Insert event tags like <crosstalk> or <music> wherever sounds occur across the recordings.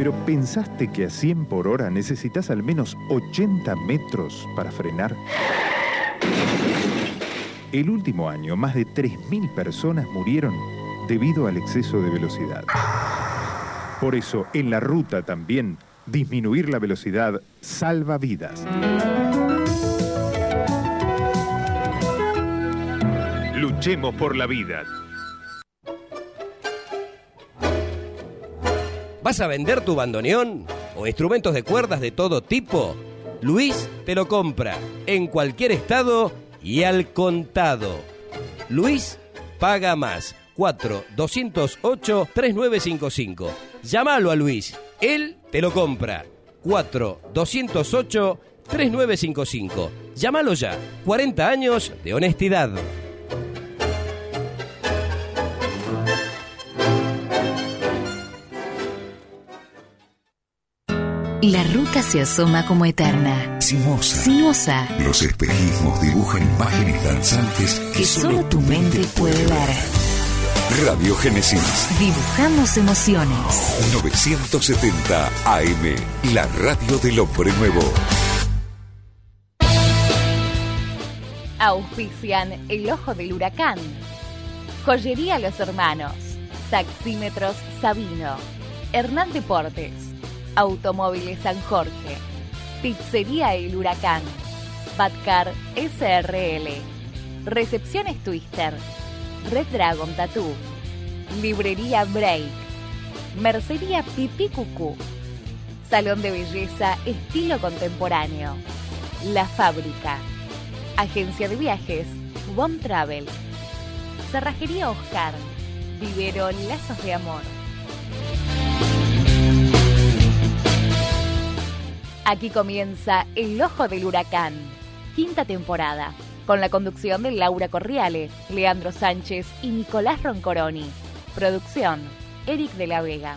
Pero ¿pensaste que a 100 por hora necesitas al menos 80 metros para frenar? El último año, más de 3.000 personas murieron debido al exceso de velocidad. Por eso, en la ruta también, disminuir la velocidad salva vidas. Luchemos por la vida. ¿Vas a vender tu bandoneón o instrumentos de cuerdas de todo tipo? Luis te lo compra en cualquier estado y al contado. Luis paga más. 4 208 3955. Llámalo a Luis. Él te lo compra. 4 208 3955. Llámalo ya. 40 años de honestidad. La ruta se asoma como eterna. Simosa. Sinuosa. Los espejismos dibujan imágenes danzantes que, solo tu mente puede ver. Radio Génesis. Dibujamos emociones. 970 AM. La radio del hombre nuevo. Auspician El Ojo del Huracán. Joyería Los Hermanos. Taxímetros Sabino. Hernán Deportes. Automóviles San Jorge. Pizzería El Huracán. Batcar SRL. Recepciones Twister. Red Dragon Tattoo. Librería Break. Mercería Pipi Cucú. Salón de belleza estilo contemporáneo. La Fábrica. Agencia de viajes Bon Travel. Cerrajería Oscar. Vivero Lazos de Amor. Aquí comienza El Ojo del Huracán, quinta temporada, con la conducción de Laura Corriale, Leandro Sánchez y Nicolás Roncoroni. Producción, Eric de la Vega.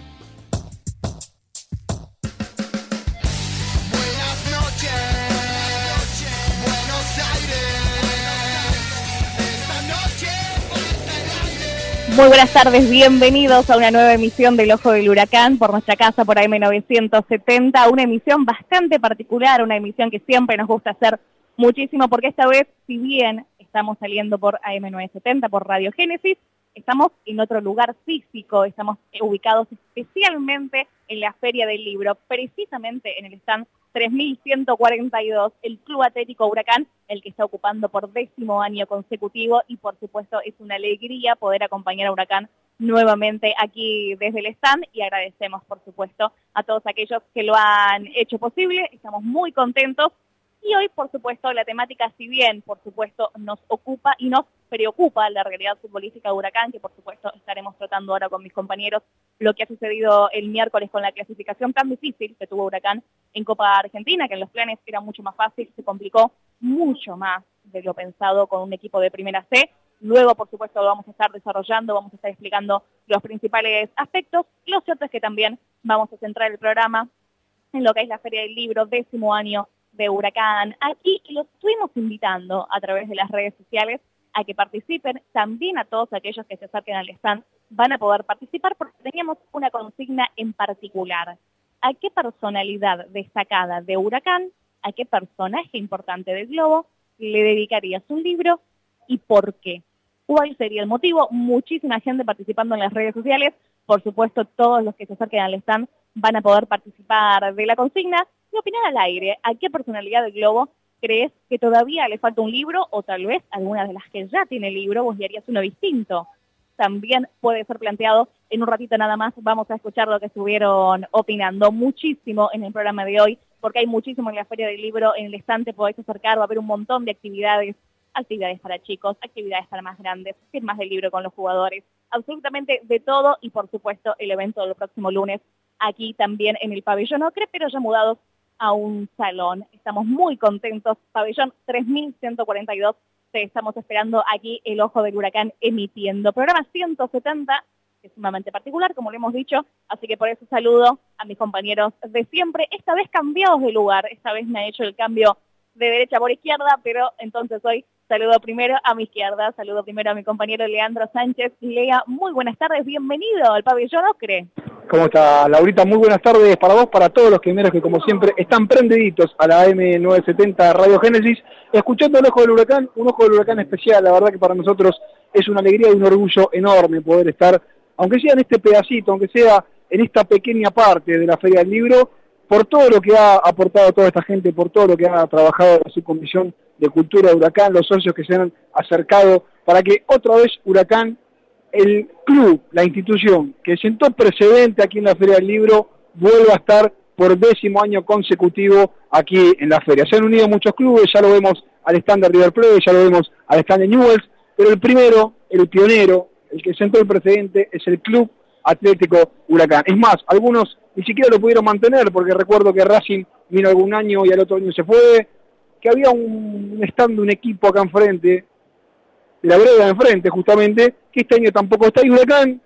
Muy buenas tardes, bienvenidos a una nueva emisión del Ojo del Huracán por nuestra casa por AM970, una emisión bastante particular, una emisión que siempre nos gusta hacer muchísimo porque esta vez, si bien estamos saliendo por AM970, por Radio Génesis, estamos en otro lugar físico, estamos ubicados especialmente en la Feria del Libro, precisamente en el stand 3142, el Club Atlético Huracán, el que está ocupando por décimo año consecutivo y por supuesto es una alegría poder acompañar a Huracán nuevamente aquí desde el stand y agradecemos por supuesto a todos aquellos que lo han hecho posible, estamos muy contentos y hoy, por supuesto, la temática, si bien, por supuesto, nos ocupa y nos preocupa la realidad futbolística de Huracán, que por supuesto estaremos tratando ahora con mis compañeros lo que ha sucedido el miércoles con la clasificación tan difícil que tuvo Huracán en Copa Argentina, que en los planes era mucho más fácil, se complicó mucho más de lo pensado con un equipo de primera C. Luego, por supuesto, lo vamos a estar desarrollando, vamos a estar explicando los principales aspectos. Lo cierto es que también vamos a centrar el programa en lo que es la Feria del Libro, décimo año de Huracán aquí y los estuvimos invitando a través de las redes sociales a que participen. También a todos aquellos que se acerquen al stand van a poder participar porque teníamos una consigna en particular. ¿A qué personalidad destacada de Huracán, a qué personaje importante del globo le dedicarías un libro y por qué? ¿Cuál sería el motivo? Muchísima gente participando en las redes sociales. Por supuesto, todos los que se acerquen al stand van a poder participar de la consigna y opinar al aire. ¿A qué personalidad del globo crees que todavía le falta un libro o tal vez alguna de las que ya tiene el libro vos le harías uno distinto? También puede ser planteado en un ratito nada más. Vamos a escuchar lo que estuvieron opinando muchísimo en el programa de hoy, porque hay muchísimo en la Feria del Libro, en el estante podéis acercar, va a haber un montón de actividades, actividades para chicos, actividades para más grandes, firmas del libro con los jugadores, absolutamente de todo y por supuesto el evento del próximo lunes aquí también en el pabellón Ocre, pero ya mudados a un salón. Estamos muy contentos. Pabellón 3142, te estamos esperando aquí el ojo del huracán emitiendo. Programa 170, que es sumamente particular, como lo hemos dicho, así que por eso saludo a mis compañeros de siempre, esta vez cambiados de lugar, esta vez me ha hecho el cambio de derecha por izquierda, pero entonces hoy saludo primero a mi izquierda, saludo primero a mi compañero Leandro Sánchez. Lea, muy buenas tardes, bienvenido al pabellón Ocre. ¿Cómo está Laurita? Muy buenas tardes para vos, para todos los primeros que como siempre están prendiditos a la M970 Radio Génesis, escuchando el Ojo del Huracán, un Ojo del Huracán especial, la verdad que para nosotros es una alegría y un orgullo enorme poder estar, aunque sea en este pedacito, aunque sea en esta pequeña parte de la Feria del Libro, por todo lo que ha aportado toda esta gente, por todo lo que ha trabajado la subcomisión de cultura de Huracán, los socios que se han acercado, para que otra vez Huracán el club, la institución que sentó precedente aquí en la Feria del Libro, vuelva a estar por décimo año consecutivo aquí en la feria. Se han unido muchos clubes, ya lo vemos al stand de River Plate, ya lo vemos al stand de Newells, pero el primero, el pionero, el que sentó el precedente es el Club Atlético Huracán. Es más, algunos ni siquiera lo pudieron mantener, porque recuerdo que Racing vino algún año y al otro año se fue, que había un stand un equipo acá enfrente, la brega enfrente justamente, que este año tampoco está. Y Huracán,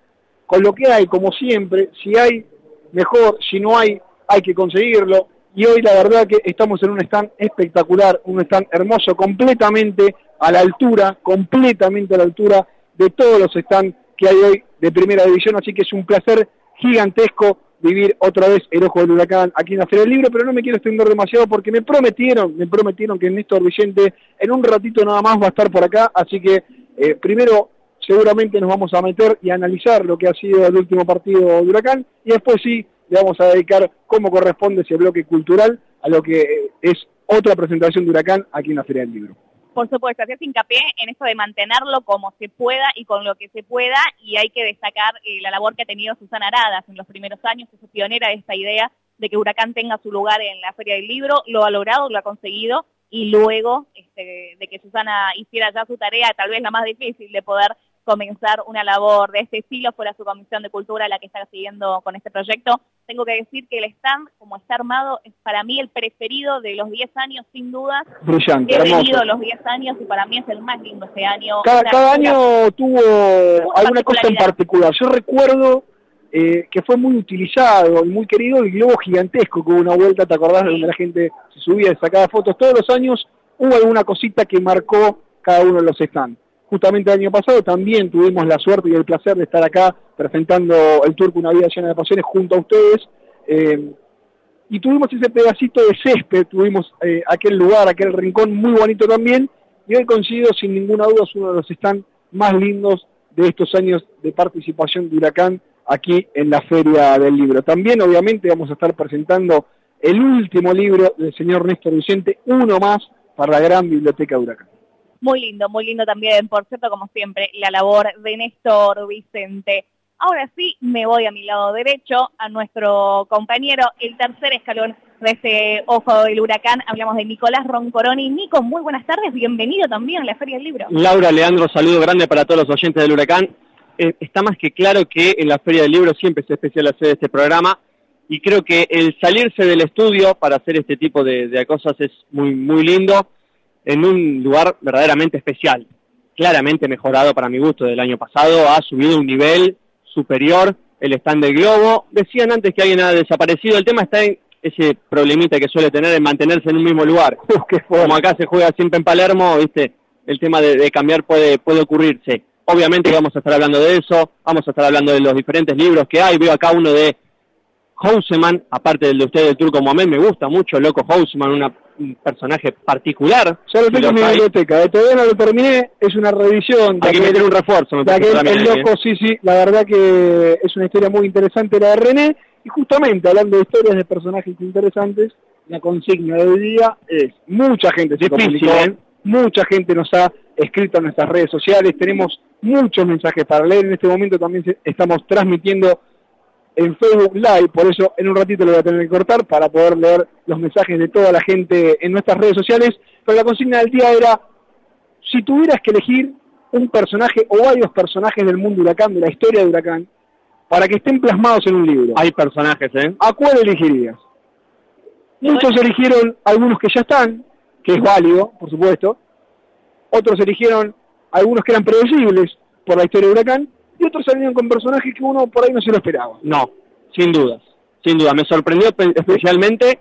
con lo que hay, como siempre, si hay, mejor, si no hay, hay que conseguirlo. Y hoy la verdad que estamos en un stand espectacular, un stand hermoso, completamente a la altura, completamente a la altura de todos los stands que hay hoy de primera división, así que es un placer gigantesco vivir otra vez el ojo del huracán aquí en la Feria del Libro, pero no me quiero extender demasiado porque me prometieron, me prometieron que Néstor Vicente en un ratito nada más va a estar por acá, así que eh, primero seguramente nos vamos a meter y a analizar lo que ha sido el último partido de Huracán y después sí le vamos a dedicar como corresponde ese bloque cultural a lo que eh, es otra presentación de Huracán aquí en la Feria del Libro por supuesto, hacer hincapié en esto de mantenerlo como se pueda y con lo que se pueda, y hay que destacar eh, la labor que ha tenido Susana Aradas en los primeros años, que es pionera de esta idea de que Huracán tenga su lugar en la Feria del Libro, lo ha logrado, lo ha conseguido, y luego este, de que Susana hiciera ya su tarea, tal vez la más difícil, de poder comenzar una labor de este estilo, fuera su Comisión de Cultura la que está siguiendo con este proyecto. Tengo que decir que el stand, como está armado, es para mí el preferido de los 10 años, sin duda. Brillante, He hermoso. venido los 10 años y para mí es el más lindo este año. Cada, año tuvo alguna cosa en particular. Yo recuerdo eh, que fue muy utilizado y muy querido el globo gigantesco que hubo una vuelta, ¿te acordás? de Donde la gente se subía y sacaba fotos. Todos los años hubo alguna cosita que marcó cada uno de los stands. Justamente el año pasado también tuvimos la suerte y el placer de estar acá presentando el Turco Una Vida Llena de Pasiones junto a ustedes. eh, y tuvimos ese pedacito de césped, tuvimos eh, aquel lugar, aquel rincón muy bonito también, y hoy coincido sin ninguna duda es uno de los stands más lindos de estos años de participación de Huracán aquí en la Feria del Libro. También obviamente vamos a estar presentando el último libro del señor Néstor Vicente, uno más para la gran biblioteca de Huracán. Muy lindo, muy lindo también, por cierto, como siempre, la labor de Néstor Vicente. Ahora sí, me voy a mi lado derecho, a nuestro compañero, el tercer escalón de este Ojo del Huracán. Hablamos de Nicolás Roncoroni. Nico, muy buenas tardes, bienvenido también a la Feria del Libro. Laura, Leandro, saludo grande para todos los oyentes del Huracán. Eh, está más que claro que en la Feria del Libro siempre es especial hacer este programa y creo que el salirse del estudio para hacer este tipo de, de cosas es muy, muy lindo en un lugar verdaderamente especial. Claramente mejorado para mi gusto del año pasado, ha subido un nivel superior el stand del globo. Decían antes que alguien ha desaparecido, el tema está en ese problemita que suele tener en mantenerse en un mismo lugar. <laughs> Como acá se juega siempre en Palermo, viste, el tema de, de cambiar puede, puede ocurrirse. Obviamente vamos a estar hablando de eso, vamos a estar hablando de los diferentes libros que hay. Veo acá uno de Houseman, aparte del de usted del Turco Mohamed, me gusta mucho Loco Houseman, una- un personaje particular. Ya lo tengo en mi biblioteca, eh, todavía no lo terminé, es una revisión. de Hay que meter un refuerzo, me de aquel- el ¿eh? loco, sí, sí, la verdad que es una historia muy interesante la de René, y justamente hablando de historias de personajes interesantes, la consigna de hoy día es, mucha gente se Difícil, comunicó, ¿eh? mucha gente nos ha escrito en nuestras redes sociales, tenemos muchos mensajes para leer, en este momento también se- estamos transmitiendo en Facebook Live, por eso en un ratito lo voy a tener que cortar para poder leer los mensajes de toda la gente en nuestras redes sociales, pero la consigna del día era, si tuvieras que elegir un personaje o varios personajes del mundo huracán, de la historia de huracán, para que estén plasmados en un libro. Hay personajes, ¿eh? ¿A cuál elegirías? Muchos eligieron algunos que ya están, que es válido, por supuesto. Otros eligieron algunos que eran predecibles por la historia de Huracán. Y otros salieron con personajes que uno por ahí no se lo esperaba. No, sin dudas. Sin duda. Me sorprendió pe- especialmente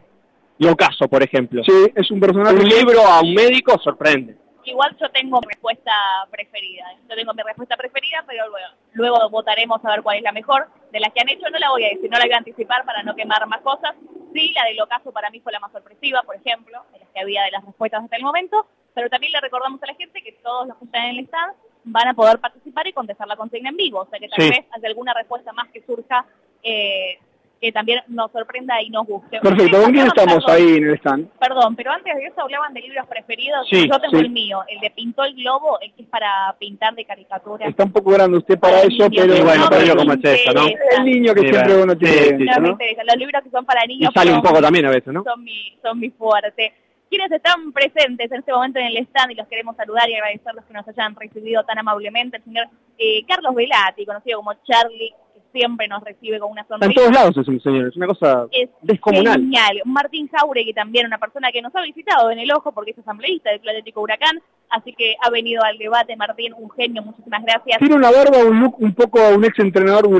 Locaso, por ejemplo. Sí, es un personaje... Un libro a un médico sorprende. Igual yo tengo mi respuesta preferida. Yo tengo mi respuesta preferida, pero luego, luego votaremos a ver cuál es la mejor. De las que han hecho no la voy a decir, no la voy a anticipar para no quemar más cosas. Sí, la del ocaso para mí fue la más sorpresiva, por ejemplo, de las que había de las respuestas hasta el momento. Pero también le recordamos a la gente que todos los que están en el stand van a poder participar y contestar la consigna en vivo. O sea que tal Sí. vez haya alguna respuesta más que surja eh, que también nos sorprenda y nos guste. Perfecto, ¿con quién estamos ahí en el stand? Perdón, pero antes de eso hablaban de libros preferidos. Sí, Yo tengo sí. el mío, el de Pintó el Globo, el que es para pintar de caricaturas. Está un poco grande usted para eso, niños, pero... Y bueno, no pero yo como es eso, ¿no? El niño que Sí, siempre bueno. uno tiene Sí, sí, dentro, No me ¿no? interesa. Los libros que son para Y niños sale un poco también a veces, ¿no? son mi, son mi fuerte. Quienes están presentes en este momento en el stand y los queremos saludar y agradecerles que nos hayan recibido tan amablemente, el señor eh, Carlos Velati, conocido como Charlie, que siempre nos recibe con una Está en sonrisa. todos lados ese señor. Es una cosa Es descomunal. genial. Martín Jauregui también, una persona que nos ha visitado en el ojo porque es asambleísta del Atlético Huracán, así que ha venido al debate. Martín, un genio, muchísimas gracias. Tiene una barba, un look un poco a un ex entrenador en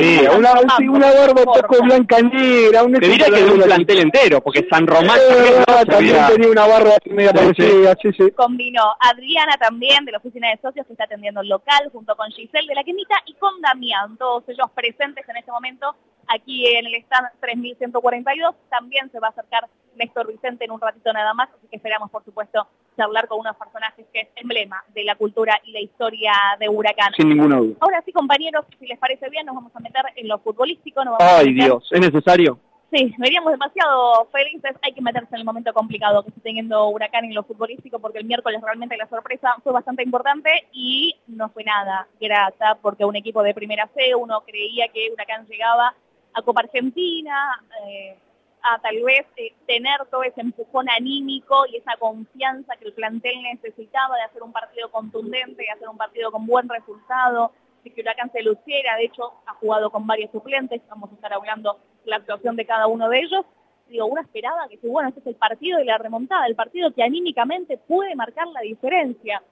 Sí. una, sí, una barba un poco blanca negra, un Te ex diría que de un plantel entero, porque San Román Eh, también, ¿no? Se también tenía una barba media Sí, parecida, sí, sí. Combinó Adriana también de la oficina de socios que está atendiendo el local junto con Giselle de la Quemita y con Damián, todos ellos presentes en este momento aquí en el stand 3142. También se va a acercar Néstor Vicente en un ratito nada más, así que esperamos por supuesto charlar con unos personajes que es emblema de la cultura y la historia de Huracán. Sin ninguna duda. Ahora sí, compañeros, si les parece bien, nos vamos a meter en lo futbolístico. Nos vamos a Ay, meter- Dios. ¿Es necesario? Sí, veníamos demasiado felices. Hay que meterse en el momento complicado que está teniendo Huracán en lo futbolístico porque el miércoles realmente la sorpresa fue bastante importante y no fue nada grata porque un equipo de primera C, uno creía que Huracán llegaba a Copa Argentina, eh, a tal vez eh, tener todo ese empujón anímico y esa confianza que el plantel necesitaba de hacer un partido contundente, de hacer un partido con buen resultado, de que Huracán se luciera, de hecho ha jugado con varios suplentes, vamos a estar hablando la actuación de cada uno de ellos. Digo, uno esperaba que, bueno, este es el partido de la remontada, el partido que anímicamente puede marcar la diferencia.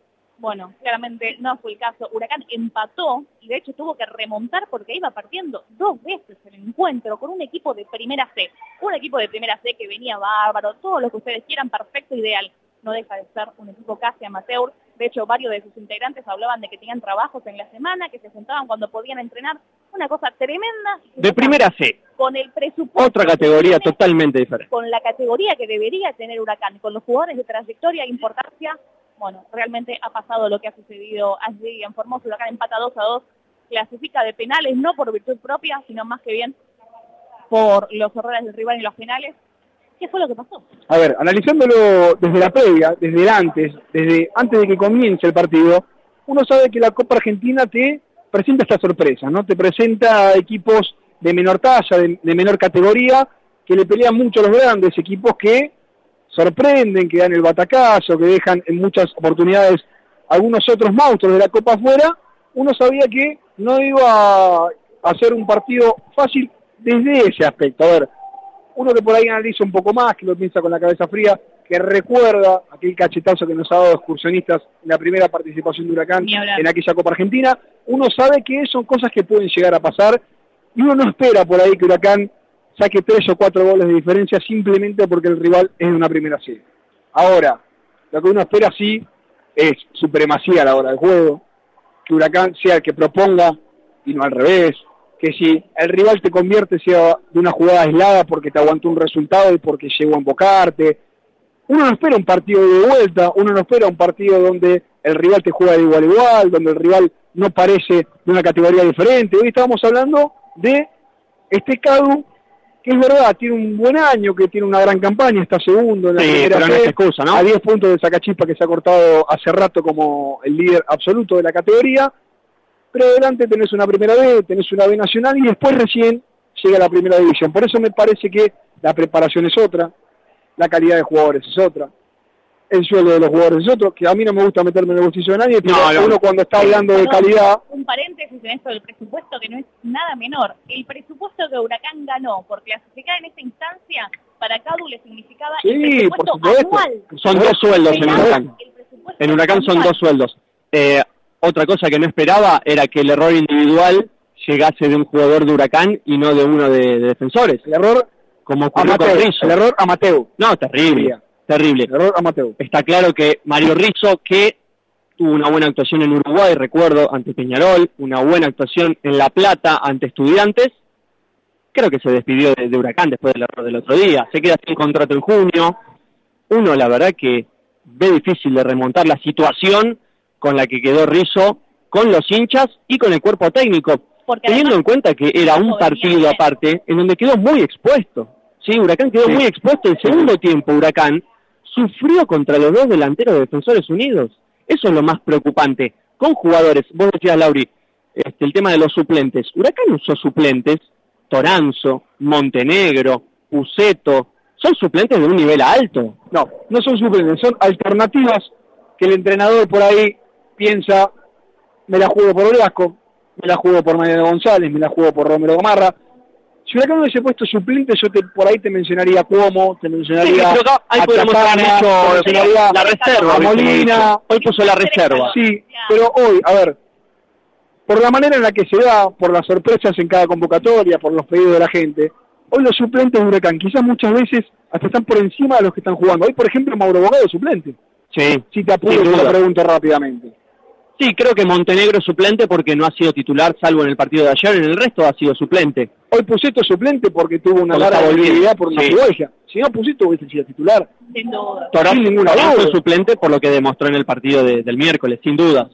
Bueno, claramente no fue el caso. Huracán empató y de hecho tuvo que remontar porque iba partiendo dos veces el encuentro con un equipo de primera C. Un equipo de primera C que venía bárbaro, todo lo que ustedes quieran, perfecto, ideal. No deja de ser un equipo casi amateur. De hecho, varios de sus integrantes hablaban de que tenían trabajos en la semana, que se sentaban cuando podían entrenar. Una cosa tremenda. De primera C. Con el presupuesto. Otra categoría totalmente diferente. Con la categoría que debería tener Huracán, con los jugadores de trayectoria e importancia, bueno, realmente ha pasado lo que ha sucedido allí en Formosa. Huracán empata 2 a 2, clasifica de penales, no por virtud propia, sino más que bien por los errores del rival en los penales. ¿Qué fue lo que pasó? A ver, analizándolo desde la previa, desde antes, desde antes de que comience el partido, uno sabe que la Copa Argentina te presenta estas sorpresas, ¿no? Te presenta equipos de menor talla, de, de menor categoría, que le pelean mucho a los grandes, equipos que sorprenden, que dan el batacazo, que dejan en muchas oportunidades algunos otros monstruos de la Copa afuera, uno sabía que no iba a ser un partido fácil desde ese aspecto. A ver, uno que por ahí analiza un poco más, que lo piensa con la cabeza fría, que recuerda aquel cachetazo que nos ha dado excursionistas en la primera participación de Huracán en aquella Copa Argentina, uno sabe que son cosas que pueden llegar a pasar y uno no espera por ahí que Huracán saque tres o cuatro goles de diferencia simplemente porque el rival es de una primera serie. Ahora, lo que uno espera sí es supremacía a la hora del juego, que Huracán sea el que proponga y no al revés, que si el rival te convierte sea de una jugada aislada porque te aguantó un resultado y porque llegó a embocarte. Uno no espera un partido de vuelta, uno no espera un partido donde el rival te juega de igual a igual, donde el rival no parece de una categoría diferente. Hoy estamos hablando de este Cadu, que es verdad, tiene un buen año, que tiene una gran campaña, está segundo en la Sí, primera pero no C, es excusa, ¿no? a 10 puntos de Sacachispa que se ha cortado hace rato como el líder absoluto de la categoría, pero adelante tenés una primera B, tenés una B nacional y después recién llega la primera división. Por eso me parece que la preparación es otra, la calidad de jugadores es otra, el sueldo de los jugadores es otro, que a mí no me gusta meterme en el bolsillo de nadie, pero No, no. uno cuando está hablando de calidad, Un paréntesis en esto del presupuesto que no es nada menor. El presupuesto que Huracán ganó por clasificar en esta instancia para Cadu le significaba el sí, por presupuesto supuesto. anual. Son dos sueldos en Huracán. el presupuesto En Huracán son dos sueldos. Eh, otra cosa que no esperaba era que el error individual llegase de un jugador de Huracán y no de uno de, de defensores, El error como ocurrió con Amateu, Rizzo. el error Amateu, No, terrible, terrible. error Amateu. Está claro que Mario Rizzo, que tuvo una buena actuación en Uruguay, recuerdo, ante Peñarol, una buena actuación en La Plata ante Estudiantes, creo que se despidió de, de Huracán después del error del otro día. Se queda sin contrato en junio. Uno, la verdad, que ve difícil de remontar la situación con la que quedó Rizzo con los hinchas y con el cuerpo técnico. Porque Teniendo además- en cuenta que era un partido bien. aparte en donde quedó muy expuesto. Sí, Huracán quedó muy expuesto. El segundo tiempo, Huracán sufrió contra los dos delanteros de Defensores Unidos. Eso es lo más preocupante. Con jugadores, vos decías, Lauri, este, el tema de los suplentes. Huracán usó suplentes, Toranzo, Montenegro, Puceto, son suplentes de un nivel alto. No, no son suplentes, son alternativas que el entrenador por ahí piensa, me la juego por Velasco, me la juego por Mariano González, me la juego por Romero Gamarra. Si Huracán hubiese puesto suplentes, yo te, por ahí te mencionaría Cuomo, te mencionaría Sí, pero acá- ahí a hecho te mencionaría la reserva. a Molina. Hoy puso la reserva. Sí, pero hoy, a ver, por la manera en la que se da, por las sorpresas en cada convocatoria, por los pedidos de la gente, hoy los suplentes de Huracán quizás muchas veces hasta están por encima de los que están jugando. Hoy, por ejemplo, Mauro Bogado es suplente. Sí. Si te apuro, te lo pregunto rápidamente. Sí, creo que Montenegro es suplente porque no ha sido titular, salvo en el partido de ayer, en el resto ha sido suplente. Hoy Puceto es suplente porque tuvo una larga movilidad por una Sí. Si no, Puceto hubiese sido titular. Sin duda. Sin ninguna duda. es suplente por lo que demostró en el partido de- del miércoles, sin duda.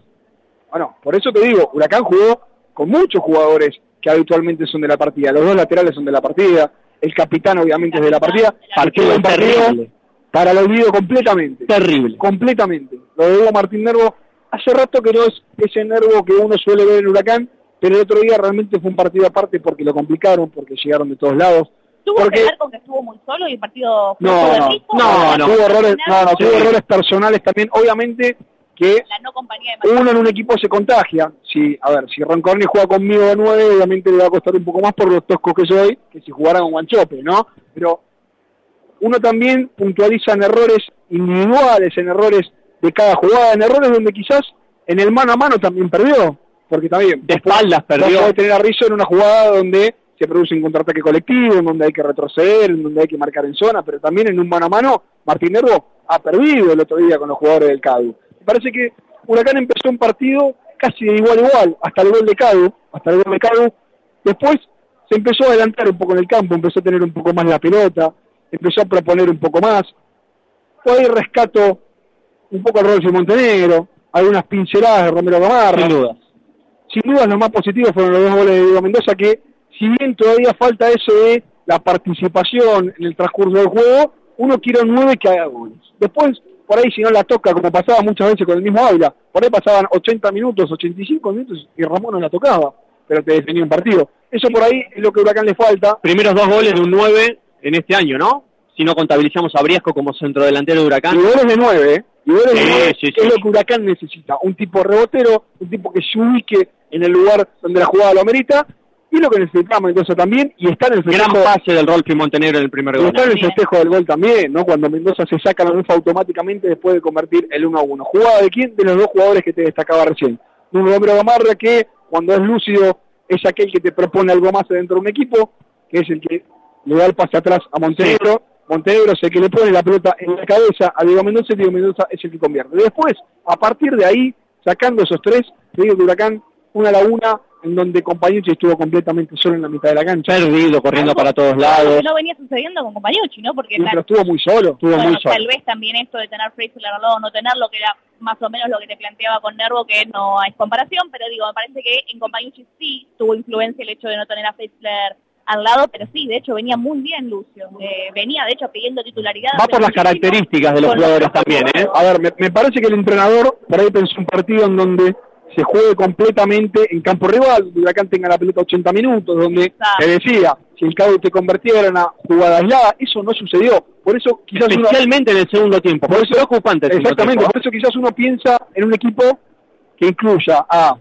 Bueno, por eso te digo, Huracán jugó con muchos jugadores que habitualmente son de la partida. Los dos laterales son de la partida. El capitán, obviamente, es de la partida. Partido Fue un partido para el olvido completamente. Terrible. completamente. Lo de Hugo Martín Nervo, hace rato que no es ese Nervo que uno suele ver en Huracán, pero el otro día realmente fue un partido aparte porque lo complicaron, porque llegaron de todos lados. ¿Tuvo que ver con que estuvo muy solo y el partido fue no, no, Rico? no, ¿O no, la tuvo errores, no, no, sí. tuvo errores personales también. Obviamente que La no compañía de uno en un equipo se contagia. Si, a ver, si Roncorni juega conmigo de nueve, obviamente le va a costar un poco más por los toscos que soy, que si jugara con Guanchope, ¿no? Pero uno también puntualiza en errores individuales, en errores de cada jugada, en errores donde quizás en el mano a mano también perdió, porque también De espaldas perdió. podés tener a Rizzo en una jugada donde se produce un contraataque colectivo, en donde hay que retroceder, en donde hay que marcar en zona, pero también en un mano a mano, Martín Nervo ha perdido el otro día con los jugadores del CADU. Me parece que Huracán empezó un partido casi de igual a igual, hasta el gol de CADU, hasta el gol de CADU. Después se empezó a adelantar un poco en el campo, empezó a tener un poco más la pelota, empezó a proponer un poco más. Ahí rescato un poco el rol de Montenegro, algunas pinceladas de Romero Gamarra Sin duda. Sin duda los más positivos fueron los dos goles de Diego Mendoza, que si bien todavía falta eso de la participación en el transcurso del juego, uno quiere un 9 que haga goles. Después, por ahí si no la toca, como pasaba muchas veces con el mismo Ávila, por ahí pasaban 80 minutos, 85 minutos y Ramón no la tocaba, pero te definía un partido. Eso por ahí es lo que a Huracán le falta. Primeros dos goles de un 9 en este año, ¿no? Si no contabilizamos a Briasco como centrodelantero de Huracán. Y goles de 9, ¿eh? Y goles de Sí, 9, sí, que es lo que Huracán necesita. Un tipo rebotero, un tipo que se ubique en el lugar donde la jugada lo amerita, y lo que necesitaba Mendoza también, y está en el Gran festejo pase del Rolfi Montenegro en el primer gol. está en el festejo del gol también, ¿no? Cuando Mendoza se saca la lufa automáticamente después de convertir el 1 a 1. ¿Jugada de quién? De los dos jugadores que te destacaba recién. De un hombre Gamarra que, cuando es lúcido, es aquel que te propone algo más dentro de un equipo, que es el que le da el pase atrás a Montenegro. Montenegro es el que le pone la pelota en la cabeza a Diego Mendoza y Diego Mendoza es el que convierte. Después, a partir de ahí, sacando esos tres, que Huracán, una laguna en donde Compañucci estuvo completamente solo en la mitad de la cancha. Perdido, corriendo para todos lados. no venía sucediendo con Compañucci, ¿no? Porque Sí, pero estuvo muy solo. Estuvo bueno, muy solo. tal vez también esto de tener Fraser al lado o no tenerlo, que era más o menos lo que te planteaba con Nervo, que no hay comparación, pero digo, me parece que en Compañucci sí tuvo influencia el hecho de no tener a Fraser al lado, pero sí, de hecho venía muy bien Lucio, eh, venía de hecho pidiendo titularidad. Va por las características de los jugadores también, ¿eh? A ver, me, me parece que el entrenador por ahí pensó un partido en donde se juegue completamente en campo rival, donde Huracán tenga la pelota 80 minutos, donde Exacto. te decía, si el CAU te convertía en una jugada aislada, eso no sucedió. Por eso quizás uno- Especialmente en el segundo tiempo. Por eso es segundo Exactamente, tiempo. por eso quizás uno piensa en un equipo que incluya a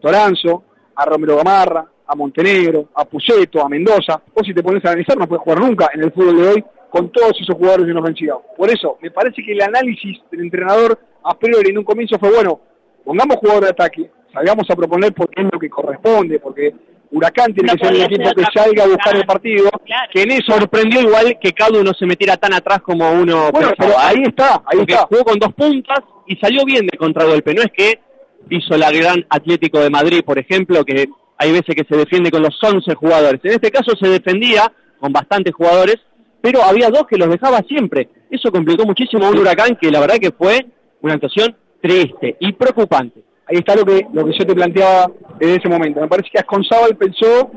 Toranzo, a Romero Gamarra, a Montenegro, a Puceto, a Mendoza. O si te pones a analizar, no puedes jugar nunca en el fútbol de hoy con todos esos jugadores en ofensiva. Por eso, me parece que el análisis del entrenador a priori en un comienzo fue, bueno, pongamos jugador de ataque, salgamos a proponer porque es lo que corresponde, porque Huracán tiene No que ser el podía equipo que salga a buscar el partido. Que en eso sorprendió igual que Cadu no se metiera tan atrás como uno Bueno, pensaba, pero ahí está, ahí Porque está. jugó con dos puntas y salió bien de contragolpe. No es que hizo la gran Atlético de Madrid, por ejemplo, que hay veces que se defiende con los 11 jugadores. En este caso se defendía con bastantes jugadores, pero había dos que los dejaba siempre. Eso complicó muchísimo a un huracán que la verdad que fue una actuación triste y preocupante. Ahí está lo que, lo que yo te planteaba desde ese momento. Me parece que Asconzábal pensó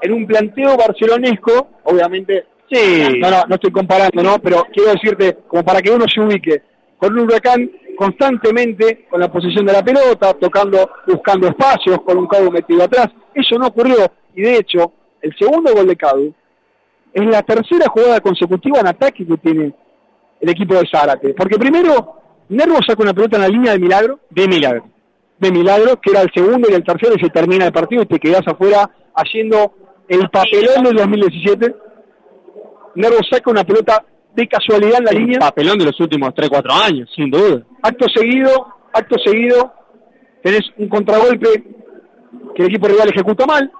en un planteo barcelonesco, obviamente, Sí. no, no, no estoy comparando, ¿no? Pero quiero decirte, como para que uno se ubique, con un huracán constantemente con la posición de la pelota, tocando, buscando espacios, con un Cadu metido atrás. Eso no ocurrió. Y de hecho, el segundo gol de Cadu es la tercera jugada consecutiva en ataque que tiene el equipo de Zárate. Porque primero, Nervo saca una pelota en la línea de milagro. De milagro. De milagro, que era el segundo y el tercero y se termina el partido y te quedás afuera haciendo el papelón del 2017. Nervo saca una pelota de casualidad en la El línea. papelón de los últimos 3-4 años, sin duda. Acto seguido, acto seguido, tenés un contragolpe que el equipo rival ejecuta mal.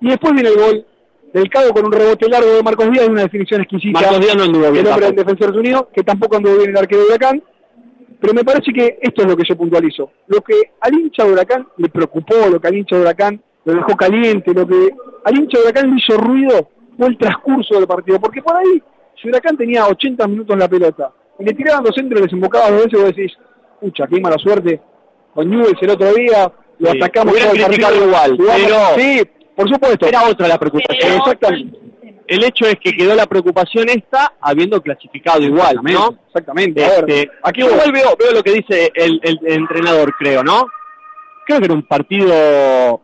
Y después viene el gol del Cado con un rebote largo de Marcos Díaz y una definición exquisita. Marcos Díaz no anduvo bien El hombre del. Defensores Unidos, que tampoco anduvo bien el arquero de Huracán. Pero me parece que esto es lo que yo puntualizo. Lo que al hincha de Huracán le preocupó, lo que al hincha de Huracán lo dejó caliente, lo que al hincha de Huracán le hizo ruido fue el transcurso del partido. Porque por ahí, si Huracán tenía 80 minutos en la pelota y le tiraban dos centros y les embocaba dos veces, vos decís, pucha, qué mala suerte. Con Newell's el otro día, lo Sí, atacamos todo el partido. igual, Jugamos- pero- Sí, por supuesto. Era otra la preocupación. Exactamente. El hecho es que quedó la preocupación esta habiendo clasificado igual, ¿no? Exactamente. Este, aquí igual veo, veo lo que dice el, el entrenador, creo, ¿no? Creo que era un partido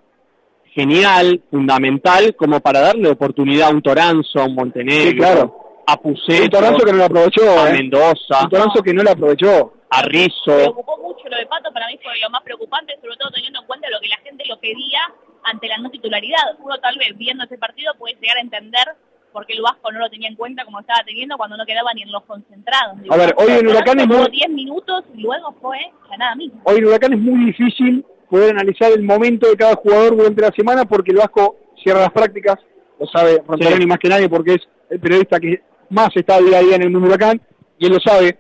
genial, fundamental, como para darle oportunidad a un Toranzo, a un Montenegro, Sí, claro. a Puceto, Un Toranzo que no lo aprovechó. a eh. Mendoza, Un Toranzo que no lo aprovechó. a Rizzo. preocupó mucho lo de Pato, para mí fue lo más preocupante, sobre todo teniendo en cuenta lo que la gente lo pedía ante la no titularidad. Uno tal vez viendo ese partido puede llegar a entender por qué el Vasco no lo tenía en cuenta como estaba teniendo cuando no quedaba ni en los concentrados. A ver, hoy en Huracán es muy- 10 minutos y luego fue la nada misma. Hoy en Huracán es muy difícil poder analizar el momento de cada jugador durante la semana porque el Vasco cierra las prácticas, lo sabe Ronzolini Sí. más que nadie porque es el periodista que más está día a día en el mundo Huracán y él lo sabe.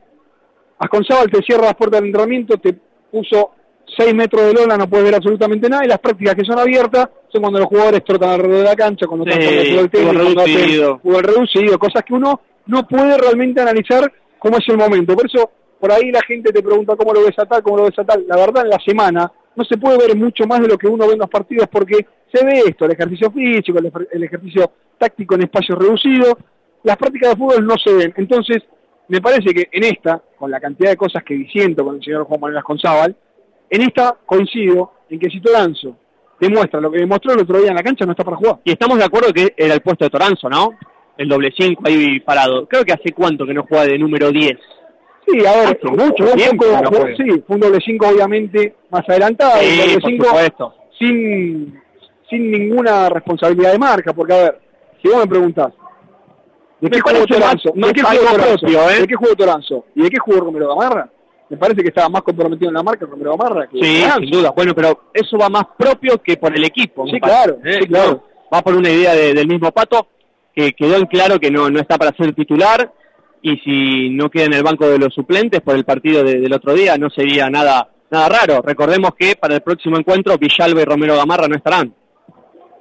Asconzábal te cierra las puertas del entrenamiento, te puso 6 metros de lona, no puedes ver absolutamente nada y las prácticas que son abiertas son cuando los jugadores trotan alrededor de la cancha, cuando Sí, están jugando fútbol tenis, cuando hacen reducido. fútbol reducido, cosas que uno no puede realmente analizar cómo es el momento. Por eso, por ahí la gente te pregunta cómo lo ves a tal, cómo lo ves a tal. La verdad, en la semana no se puede ver mucho más de lo que uno ve en los partidos porque se ve esto, el ejercicio físico, el, el ejercicio táctico en espacios reducidos. Las prácticas de fútbol no se ven. Entonces, me parece que en esta, con la cantidad de cosas que disiento con el señor Juan Manuel Asconzábal, en esta coincido en que si Toranzo demuestra lo que demostró el otro día en la cancha, no está para jugar. Y estamos de acuerdo que era el puesto de Toranzo, ¿no? El doble 5 ahí parado. Creo que hace cuánto que no juega de número 10. Sí, a ver, Hace mucho un tiempo poco- que no jugó- juega. sí, fue un doble 5 obviamente más adelantado, un Sí, doble 5 supuesto. sin, sin ninguna responsabilidad de marca, porque a ver, si vos me preguntás, ¿de qué jugó Toranzo? ¿De qué jugó Toranzo? ¿eh? ¿De qué jugó Toranzo? ¿Y de qué jugó Romero Gamarra? Me parece que estaba más comprometido en la marca Romero Gamarra que Sí, sin duda. Bueno, pero eso va más propio que por el equipo. Sí, claro, ¿eh? sí, claro. Va por una idea de- del mismo Pato, que quedó en claro que no, no está para ser titular, y si no queda en el banco de los suplentes por el partido de- del otro día, no sería nada, nada raro. Recordemos que para el próximo encuentro Villalba y Romero Gamarra no estarán.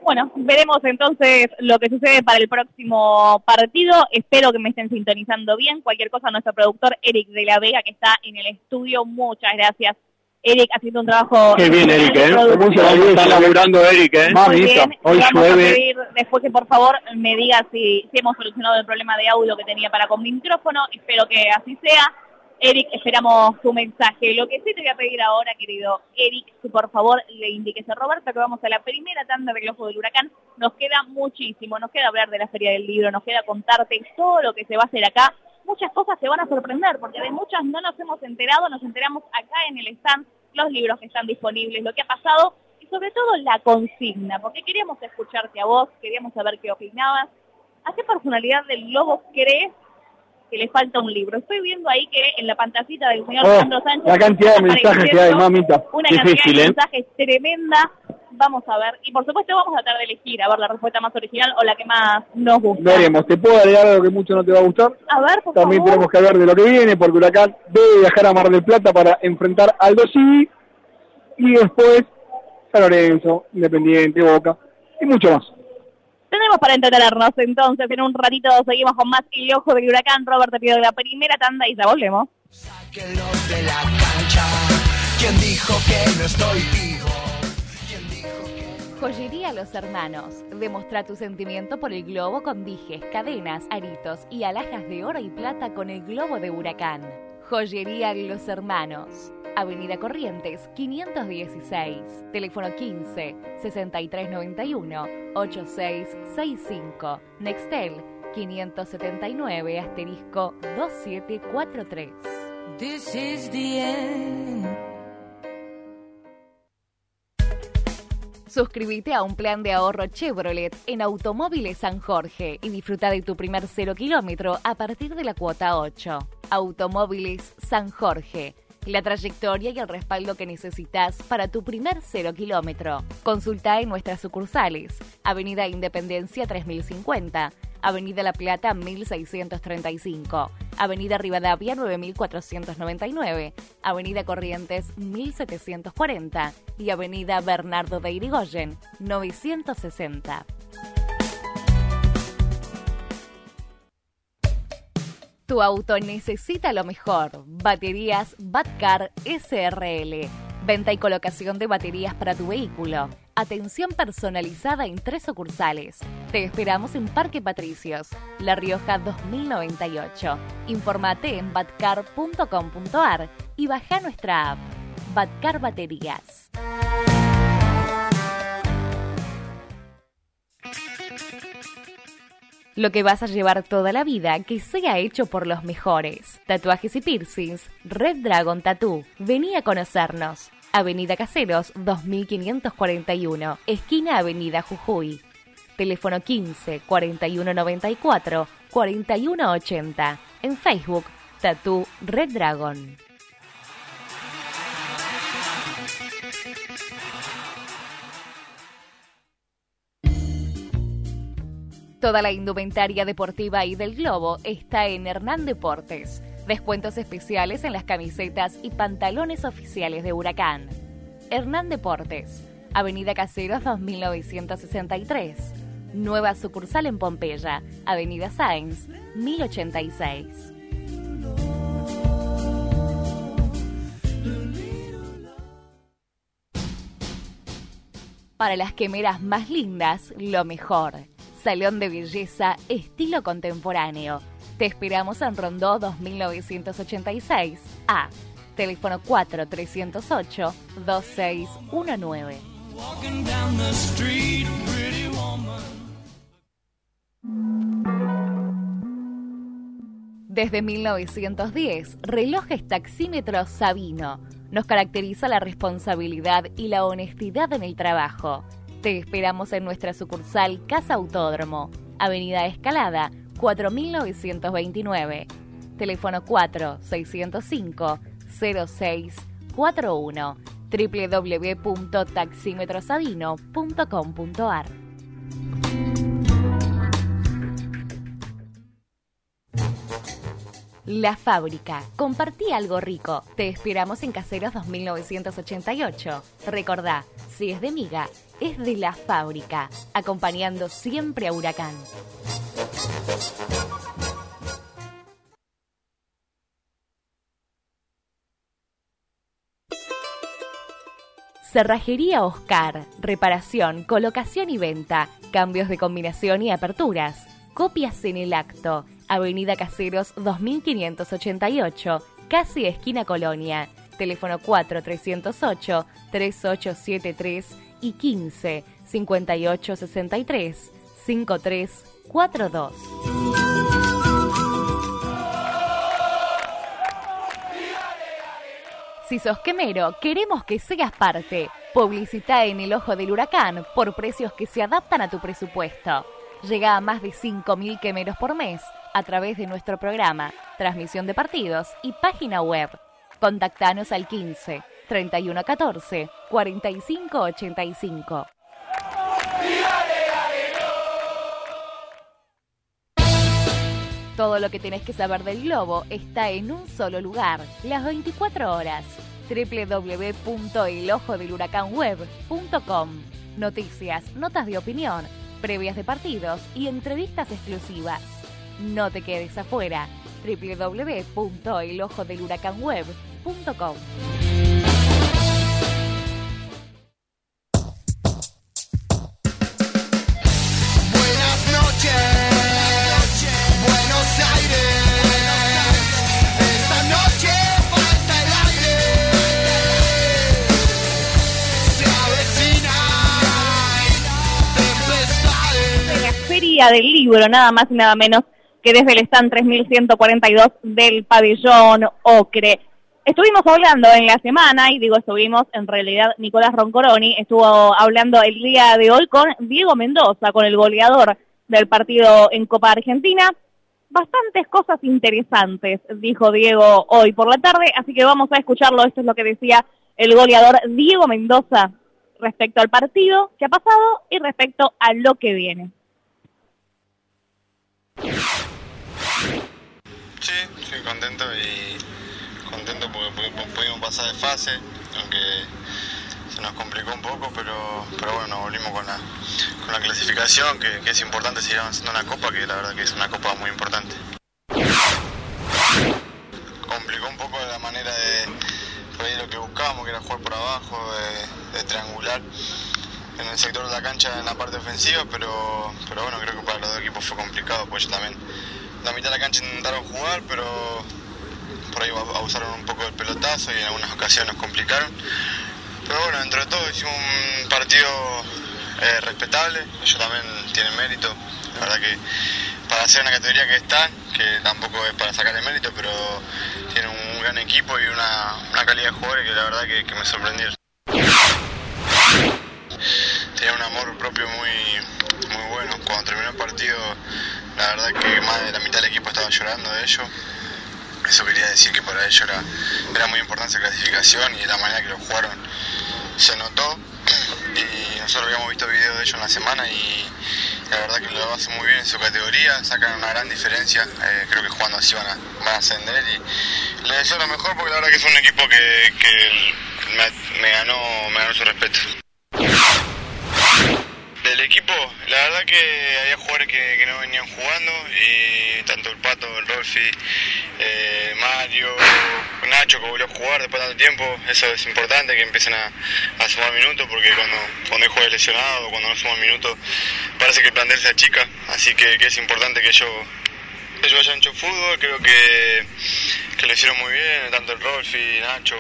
Bueno, veremos entonces lo que sucede para el próximo partido. Espero que me estén sintonizando bien. Cualquier cosa, nuestro productor Eric de la Vega, que está en el estudio. Muchas gracias, Eric, haciendo un trabajo... Qué bien, Eric, ¿eh? ¿Cómo está laburando Eric, eh? Muy bien. Hoy vamos a llueve. pedir después que por favor me diga si, si hemos solucionado el problema de audio que tenía para con mi micrófono. Espero que así sea. Eric, esperamos tu mensaje. Lo que sí te voy a pedir ahora, querido Eric, que por favor le indiques a Roberto que vamos a la primera tanda del Ojo del Huracán. Nos queda muchísimo, nos queda hablar de la Feria del Libro, nos queda contarte todo lo que se va a hacer acá. Muchas cosas te van a sorprender, porque de muchas no nos hemos enterado, nos enteramos acá en el stand, los libros que están disponibles, lo que ha pasado y sobre todo la consigna, porque queríamos escucharte a vos, queríamos saber qué opinabas. ¿A qué personalidad del Lobo crees que le falta un libro. Estoy viendo ahí que en la pantallita del señor Oh, Alejandro Sánchez... la cantidad de mensajes que hay, mamita. Una Difícil, cantidad de ¿eh? mensajes tremenda. Vamos a ver. Y por supuesto vamos a tratar de elegir, a ver la respuesta más original o la que más nos gusta. Veremos, te puedo agregar algo que mucho no te va a gustar. A ver, por También favor. tenemos que hablar de lo que viene, porque Huracán debe viajar a Mar del Plata para enfrentar al Dosí y después San Lorenzo, Independiente, Boca y mucho más. Tenemos para entretenernos entonces. En un ratito seguimos con más El Ojo del Huracán. Robert te pido la primera tanda y ya volvemos. Sáquenlos de la cancha. ¿Quién dijo que no estoy vivo? Joyería Los Hermanos. Demostra tu sentimiento por el globo con dijes, cadenas, aritos y alhajas de oro y plata con el globo de huracán. Joyería Los Hermanos. Avenida Corrientes 516. Teléfono 15 6391 8665. Nextel 579 asterisco 2743. This is the end. Suscríbete a un plan de ahorro Chevrolet en Automóviles San Jorge y disfruta de tu primer cero kilómetro a partir de la cuota 8. Automóviles San Jorge. La trayectoria y el respaldo que necesitas para tu primer cero kilómetro. Consulta en nuestras sucursales. Avenida Independencia 3050. Avenida La Plata 1635, Avenida Rivadavia 9499, Avenida Corrientes 1740 y Avenida Bernardo de Irigoyen 960. Tu auto necesita lo mejor. Baterías Batcar SRL. Venta y colocación de baterías para tu vehículo. Atención personalizada en tres sucursales. Te esperamos en Parque Patricios, La Rioja 2098. Informate en batcar.com.ar y baja nuestra app. Batcar Baterías. Lo que vas a llevar toda la vida que sea hecho por los mejores. Tatuajes y piercings, Red Dragon Tattoo. Vení a conocernos. Avenida Caseros 2541, esquina Avenida Jujuy. Teléfono 15 4194 4180. En Facebook, Tattoo Red Dragon. Toda la indumentaria deportiva y del globo está en Hernán Deportes. Descuentos especiales en las camisetas y pantalones oficiales de Huracán. Hernán Deportes, Avenida Caseros 2963. Nueva sucursal en Pompeya, Avenida Sáenz, 1086. Para las quemeras más lindas, lo mejor. Salón de belleza estilo contemporáneo. Te esperamos en Rondó 2986 A. Teléfono 4308 2619. Walking down the street, pretty woman. Desde 1910, Relojes Taxímetros Sabino. Nos caracteriza la responsabilidad y la honestidad en el trabajo. Te esperamos en nuestra sucursal Casa Autódromo, Avenida Escalada, 4929. Teléfono 4-605-0641 www.taximetrosadino.com.ar La Fábrica. Compartí algo rico. Te esperamos en Caseros 2988. Recordá, si es de miga, es de La Fábrica. Acompañando siempre a Huracán. Cerrajería Oscar. Reparación, colocación y venta. Cambios de combinación y aperturas. Copias en el acto. Avenida Caseros 2588, casi esquina Colonia. Teléfono 4308 3873 y 15 5863 5342. Si sos quemero, queremos que seas parte. Publicita en el ojo del huracán por precios que se adaptan a tu presupuesto. Llega a más de 5.000 quemeros por mes a través de nuestro programa, transmisión de partidos y página web. Contactanos al 15 3114 4585. Todo lo que tenés que saber del globo está en un solo lugar, las 24 horas. www.elojodelhuracanweb.com Noticias, notas de opinión, previas de partidos y entrevistas exclusivas. No te quedes afuera. www.elojodelhuracanweb.com Buenas noches, Del Libro, nada más y nada menos que desde el stand 3142 del pabellón Ocre. Estuvimos hablando en la semana, y digo estuvimos, en realidad Nicolás Roncoroni estuvo hablando el día de hoy con Diego Mendoza, con el goleador del partido en Copa Argentina. Bastantes cosas interesantes, dijo Diego hoy por la tarde, así que vamos a escucharlo. Esto es lo que decía el goleador Diego Mendoza respecto al partido que ha pasado y respecto a lo que viene. Sí, estoy contento y contento porque pu- pudimos pasar de fase, aunque se nos complicó un poco, pero, pero bueno, volvimos con la, con la clasificación, que, es importante seguir avanzando en la Copa, que la verdad que es una Copa muy importante. Complicó un poco la manera de, lo que buscábamos, que era jugar por abajo, de, triangular en el sector de la cancha en la parte ofensiva, pero, pero bueno, creo que para los dos equipos fue complicado, pues ellos también la mitad de la cancha intentaron jugar, pero por ahí abusaron un poco del pelotazo y en algunas ocasiones nos complicaron. Pero bueno, dentro de todo hicimos un partido eh, respetable, ellos también tienen mérito, la verdad que para ser una categoría que están, que tampoco es para sacar el mérito, pero tienen un gran equipo y una, calidad de jugadores que la verdad que, me sorprendieron. Tenían un amor propio muy, muy bueno. Cuando terminó el partido, la verdad que más de la mitad del equipo estaba llorando de ello. Eso quería decir que para ellos era, muy importante esa clasificación y la manera que lo jugaron se notó. <clears throat> Y nosotros habíamos visto videos de ellos en la semana y la verdad que lo hacen muy bien en su categoría, sacan una gran diferencia. Eh, creo que jugando así van a, ascender y les deseo lo mejor porque la verdad que fue un equipo que, me ganó, me ganó su respeto. Del equipo, la verdad que había jugadores que, no venían jugando y tanto el Pato, el Rolfi, eh, Mario, Nacho que volvió a jugar después de tanto tiempo, eso es importante que empiecen a, sumar minutos porque cuando, cuando hay jugadores lesionados cuando no suman minutos parece que el plantel se achica, así que, que es importante que ellos, ellos hayan hecho fútbol, creo que, que lo hicieron muy bien, tanto el Rolfi, Nacho,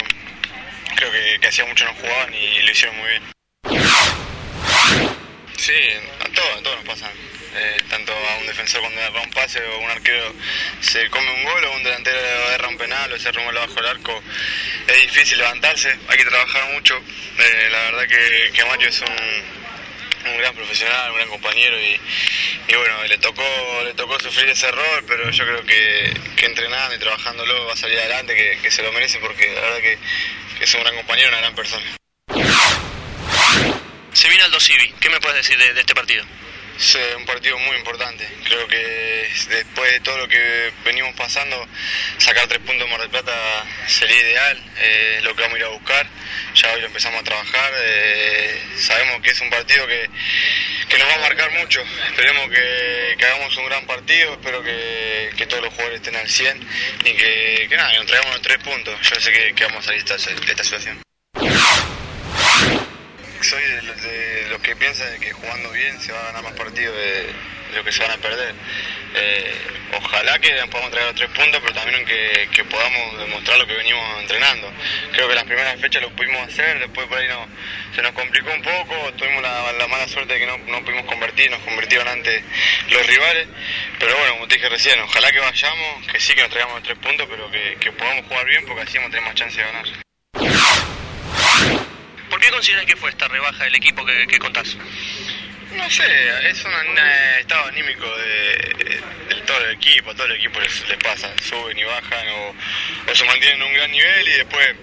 creo que, que hacía mucho no jugaban y lo hicieron muy bien. Sí, a todos, a todos nos pasan. Eh, tanto a un defensor cuando erra un pase o un arquero se come un gol o un delantero erra un penal o se rumba bajo el arco. Es difícil levantarse, hay que trabajar mucho. Eh, la verdad que, que Mario es un, un gran profesional, un gran compañero y, y bueno, le tocó, le tocó sufrir ese error, pero yo creo que, que entrenando y trabajándolo va a salir adelante, que, que se lo merece porque la verdad que, que es un gran compañero, una gran persona. Se viene Aldo Civi, ¿qué me puedes decir de, este partido? Es un partido muy importante. Creo que después de todo lo que venimos pasando, sacar tres puntos en Mar del Plata sería ideal. eh, lo que vamos a ir a buscar. Ya hoy lo empezamos a trabajar. eh, sabemos que es un partido que, que nos va a marcar mucho. Esperemos que, hagamos un gran partido. Espero que, que todos los jugadores estén al 100 y que, nada, nos traigamos los tres puntos. Yo sé que, que vamos a salir de esta, de esta situación. Soy de, los- que piensan que jugando bien se va a ganar más partidos de, lo que se van a perder. Eh, ojalá que podamos traer los tres puntos, pero también que, que podamos demostrar lo que venimos entrenando. Creo que las primeras fechas lo pudimos hacer, después por ahí no, se nos complicó un poco, tuvimos la, la mala suerte de que no, no pudimos convertir, nos convirtieron antes los rivales, pero bueno, como te dije recién, ojalá que vayamos, que sí que nos traigamos los tres puntos, pero que, que podamos jugar bien porque así vamos a tener más chance de ganar. ¿Por qué consideras que fue esta rebaja del equipo que, que contás? No sé, es un eh, estado anímico de, todo el equipo, a todo el equipo les, les pasa, suben y bajan o, o se mantienen en un gran nivel y después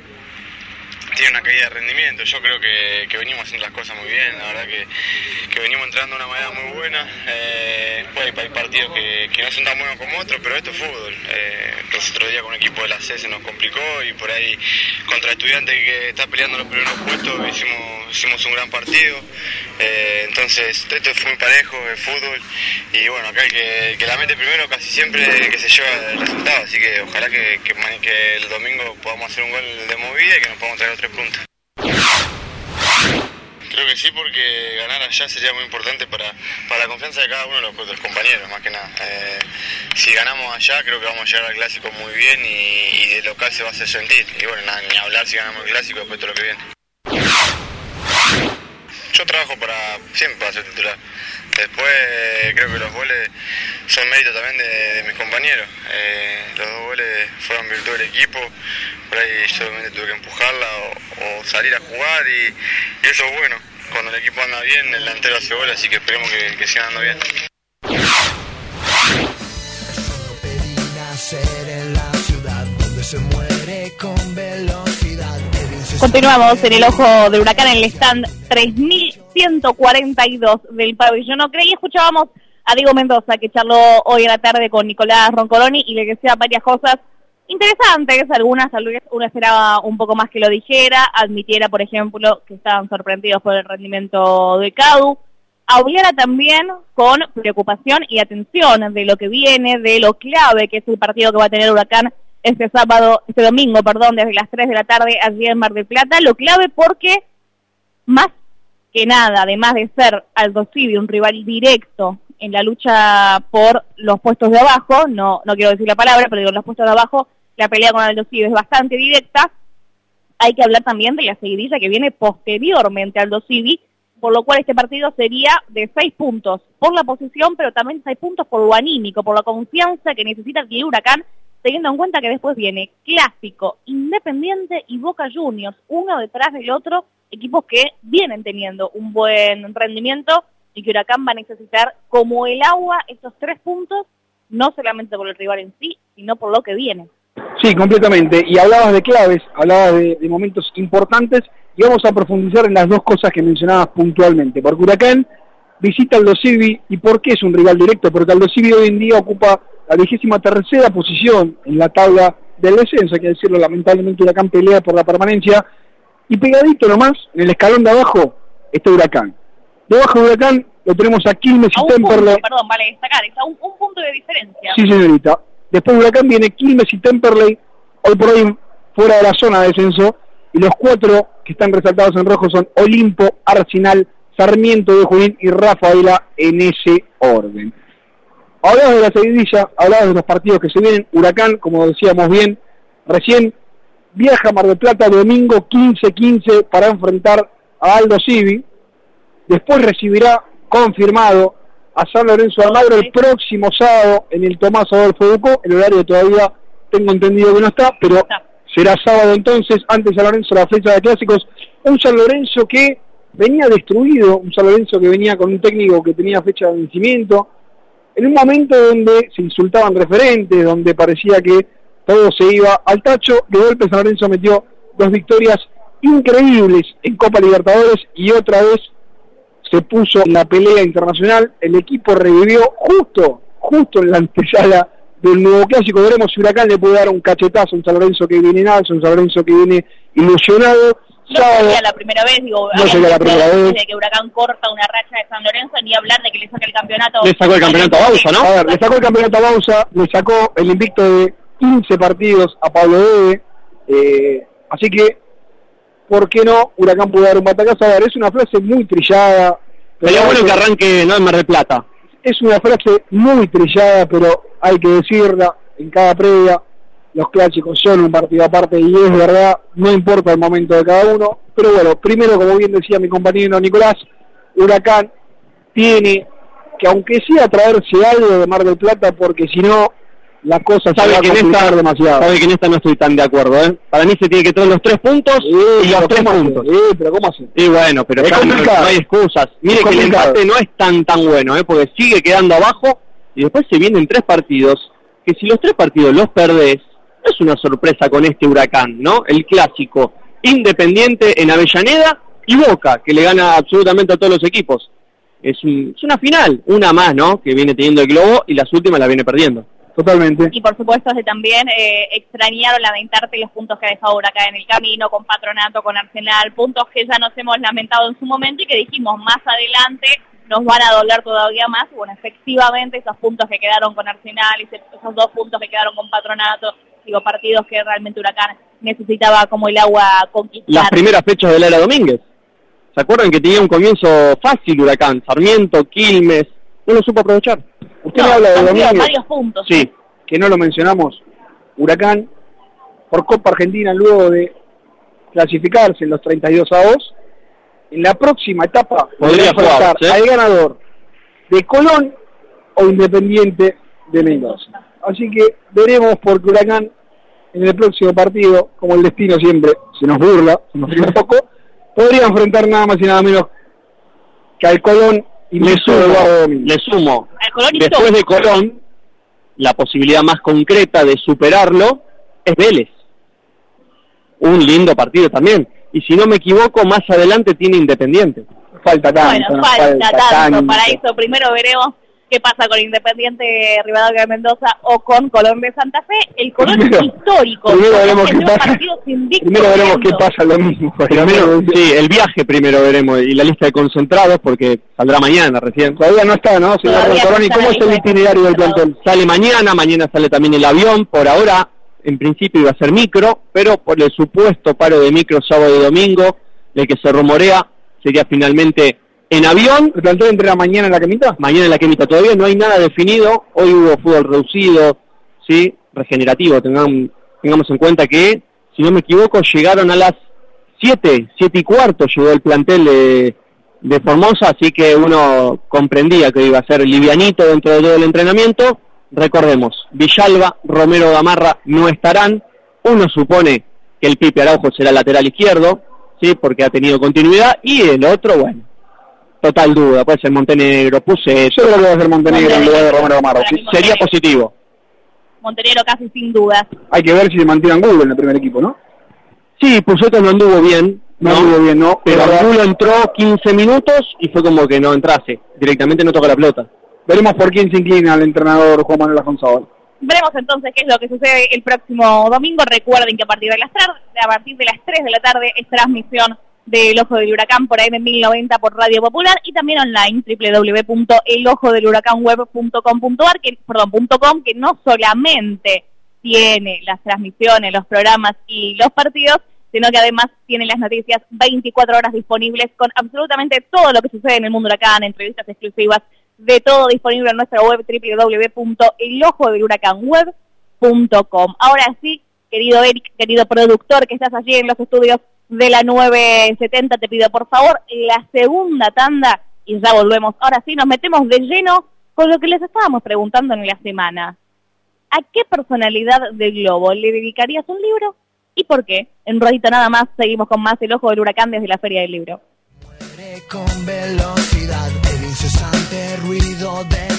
tienen una caída de rendimiento. Yo creo que, que venimos haciendo las cosas muy bien, la verdad que, que venimos entrando de una manera muy buena. Eh, pues hay, partidos que, que no son tan buenos como otros, pero esto es fútbol. Eh, los otros días con un equipo de la C se nos complicó y por ahí contra estudiantes que está peleando los primeros puestos hicimos, hicimos un gran partido. Eh, entonces esto es muy parejo, es fútbol y bueno, acá el que, el la mete primero casi siempre que se lleva el resultado, así que ojalá que, que, el domingo podamos hacer un gol de movida y que nos podamos traer tres puntos. Creo que sí, porque ganar allá sería muy importante para, para la confianza de cada uno de los, compañeros, más que nada. Eh, si ganamos allá, creo que vamos a llegar al clásico muy bien y, y de local se va a hacer sentir. Y bueno, nada, ni hablar si ganamos el clásico después de todo lo que viene. Yo trabajo para siempre para ser titular. Después creo que los goles son mérito también de, mis compañeros. Eh, los dos goles fueron virtud del equipo. Por ahí yo solamente tuve que empujarla o, salir a jugar y, eso es bueno. Cuando el equipo anda bien, el delantero hace goles, así que esperemos que, que sigan andando bien. Continuamos en el ojo del huracán en el stand 3142 del pabellón Ocre y escuchábamos a Diego Mendoza que charló hoy en la tarde con Nicolás Roncoloni y le decía varias cosas interesantes, algunas tal vez uno esperaba un poco más que lo dijera, admitiera por ejemplo que estaban sorprendidos por el rendimiento de Cadu, hablara también con preocupación y atención de lo que viene, de lo clave que es el partido que va a tener Huracán este sábado, este domingo, perdón, desde las 3 de la tarde allí en Mar del Plata, lo clave porque más que nada, además de ser Aldo Civi un rival directo en la lucha por los puestos de abajo, no, no quiero decir la palabra, pero digo, los puestos de abajo, la pelea con Aldo Civi es bastante directa, hay que hablar también de la seguidilla que viene posteriormente al Aldo Civi, por lo cual este partido sería de seis puntos por la posición, pero también seis puntos por lo anímico, por la confianza que necesita el Huracán, teniendo en cuenta que después viene Clásico, Independiente y Boca Juniors, uno detrás del otro, equipos que vienen teniendo un buen rendimiento y que Huracán va a necesitar como el agua estos tres puntos, no solamente por el rival en sí, sino por lo que viene. Sí, completamente. Y hablabas de claves, hablabas de, momentos importantes y vamos a profundizar en las dos cosas que mencionabas puntualmente. Porque Huracán visita Aldo Civi y ¿por qué es un rival directo? Porque Aldo Civi hoy en día ocupa la vigésima tercera posición en la tabla del descenso, hay que decirlo, lamentablemente Huracán pelea por la permanencia y pegadito nomás, en el escalón de abajo, está Huracán. Debajo de Huracán lo tenemos a Quilmes A y Temperley. perdón, vale destacar, es a un, un punto de diferencia. Sí, señorita. Después de Huracán viene Quilmes y Temperley, hoy por hoy fuera de la zona de descenso. Y los cuatro que están resaltados en rojo son Olimpo, Arsenal, Sarmiento de Junín y Rafaela en ese orden. Hablamos de la seguidilla, hablamos de los partidos que se vienen. Huracán, como decíamos bien, recién viaja a Mar del Plata domingo 15-15 para enfrentar a Aldo Civi. Después recibirá confirmado a San Lorenzo de Almagro el próximo sábado en el Tomás Adolfo Ducó. El horario todavía tengo entendido que no está, pero será sábado entonces, antes San Lorenzo la fecha de clásicos. Un San Lorenzo que venía destruido, un San Lorenzo que venía con un técnico que tenía fecha de vencimiento, en un momento donde se insultaban referentes, donde parecía que todo se iba al tacho, de golpe San Lorenzo metió dos victorias increíbles en Copa Libertadores y otra vez se puso en la pelea internacional, el equipo revivió justo, justo en la antesala del nuevo clásico, veremos si Huracán le puede dar un cachetazo a un San Lorenzo que viene en alza, un San Lorenzo que viene ilusionado, No sería la primera vez, digo, No sería la primera vez. desde que Huracán corta una racha de San Lorenzo, ni hablar de que le saque el campeonato. Le sacó el campeonato a Bausa, ¿no? A ver, le sacó el campeonato a Bausa, le sacó el invicto de 15 partidos a Pablo Debe, eh, así que ¿por qué no? Huracán puede dar un batacazo. A ver, es una frase muy trillada. Sería bueno que arranque no en Mar del Plata. Es una frase muy trillada, pero hay que decirla en cada previa. Los clásicos son un partido aparte y es verdad, no importa el momento de cada uno. Pero bueno, primero, como bien decía mi compañero Nicolás, Huracán tiene que, aunque sea traerse algo de Mar del Plata, porque si no, la cosa Sabe se va que, a en esta, demasiado. sabe que en esta no estoy tan de acuerdo. ¿eh? Para mí se tiene que traer los tres puntos y los tres puntos. Eh, pero ¿cómo hace? Y bueno, pero ya no, hay excusas. Mire Es que el empate no es tan tan bueno, ¿eh? porque sigue quedando abajo y después se vienen tres partidos que si los tres partidos los perdés, no es una sorpresa con este huracán, ¿no? El clásico Independiente en Avellaneda y Boca, que le gana absolutamente a todos los equipos. Es, un- es una final, una más, ¿no? Que viene teniendo el globo y las últimas la viene perdiendo. Totalmente. Y por supuesto que también eh, extrañaron lamentarte los puntos que ha dejado Huracán en el camino, con Patronato, con Arsenal, puntos que ya nos hemos lamentado en su momento y que dijimos más adelante nos van a doler todavía más. Bueno, efectivamente esos puntos que quedaron con Arsenal, esos dos puntos que quedaron con Patronato, digo, partidos que realmente Huracán necesitaba como el agua conquistar. Las primeras fechas de la era Domínguez. ¿Se acuerdan que tenía un comienzo fácil Huracán? Sarmiento, Quilmes, no lo supo aprovechar. Usted me habla de Domínguez, varios puntos. sí, que no lo mencionamos. Huracán, por Copa Argentina, luego de clasificarse en los 32 avos, en la próxima etapa Podría enfrentar jugar, ¿sí? al ganador de Colón o Independiente de Mendoza. Así que veremos porque Huracán en el próximo partido, como el destino siempre se nos burla, se nos ríe un poco, podría enfrentar nada más y nada menos que al Colón y Le sumo, le sumo. Al Colón y Después de Colón, la posibilidad más concreta de superarlo es Vélez. Un lindo partido también. Y si no me equivoco, más adelante tiene Independiente. Falta tanto, Bueno, no falta, tanto. Para eso primero veremos qué pasa con Independiente Rivadavia de Mendoza o con Colón de Santa Fe. El Colón Primero- histórico. primero veremos qué pasa. Primero veremos qué pasa lo mismo. <laughs> Primero, sí, el viaje primero veremos y la lista de concentrados porque saldrá mañana recién. Todavía no está, ¿no? Señor Roncoroni, está ¿cómo es el itinerario del plantel? Sale mañana, mañana sale también el avión, por ahora en principio iba a ser micro, pero por el supuesto paro de micro sábado y domingo, el que se rumorea sería finalmente en avión, ¿El plantel entrena mañana en la camita? mañana en la quemita. Todavía no hay nada definido, hoy hubo fútbol reducido, sí, regenerativo, tengamos, tengamos en cuenta que, si no me equivoco, llegaron a las 7, 7 y cuarto llegó el plantel de, de Formosa, así que uno comprendía que iba a ser livianito dentro de todo el entrenamiento. Recordemos, Villalba, Romero Gamarra no estarán. Uno supone que el Pipe Araujo será lateral izquierdo, sí, porque ha tenido continuidad, y el otro, bueno, total duda, puede ser Montenegro, puse Yo creo que va a ser Montenegro en lugar de Romero Gamarra. Sí. sería positivo. Montenegro casi sin dudas. Hay que ver si se mantiene Angulo en el primer equipo, ¿no? Sí, Puseto no anduvo bien, No anduvo bien, ¿no? Pero Pero Angulo entró 15 minutos y fue como que no entrase, directamente no toca la pelota. Veremos por quién se inclina el entrenador Juan Manuel González. Veremos entonces qué es lo que sucede el próximo domingo. Recuerden que a partir de las, a partir de las 3 de la tarde es transmisión del Ojo del Huracán por AM 1090 por Radio Popular y también online www.elojodelhuracanweb.com.ar que perdón, .com que no solamente tiene las transmisiones, los programas y los partidos, sino que además tiene las noticias 24 horas disponibles con absolutamente todo lo que sucede en el mundo huracán, entrevistas exclusivas, de todo disponible en nuestra web www.elojodelhuracanweb.com. Ahora sí, querido Eric, querido productor que estás allí en los estudios de la 970, te pido por favor la segunda tanda y ya volvemos. Ahora sí, nos metemos de lleno con lo que les estábamos preguntando en la semana. ¿A qué personalidad del globo le dedicarías un libro? ¿Y por qué? En ratito nada más seguimos con más El Ojo del Huracán desde la Feria del Libro. Muere con velocidad, el incesante ruido demencial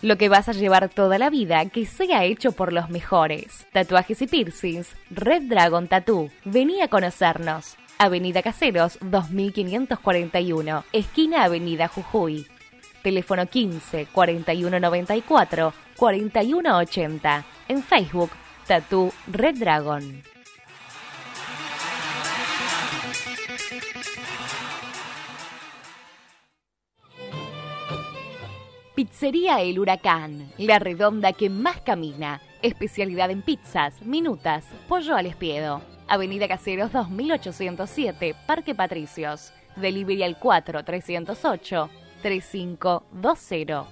Lo que vas a llevar toda la vida, que sea hecho por los mejores. Tatuajes y piercings, Red Dragon Tattoo. Vení a conocernos. Avenida Caseros 2541, esquina Avenida Jujuy. Teléfono 15 41 94 41 80. En Facebook, Tattoo Red Dragon. Pizzería El Huracán, la redonda que más camina. Especialidad en pizzas, minutas, pollo al espiedo. Avenida Caseros 2807, Parque Patricios. Delivery al 4308 3520.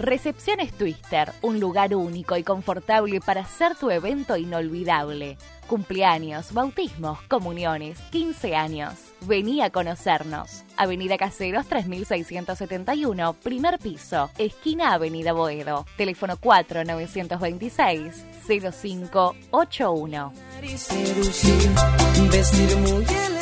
Recepciones Twister, un lugar único y confortable para hacer tu evento inolvidable. Cumpleaños, bautismos, comuniones, 15 años. Vení a conocernos. Avenida Caseros 3671, primer piso, esquina Avenida Boedo. Teléfono 4926 0581. Vestir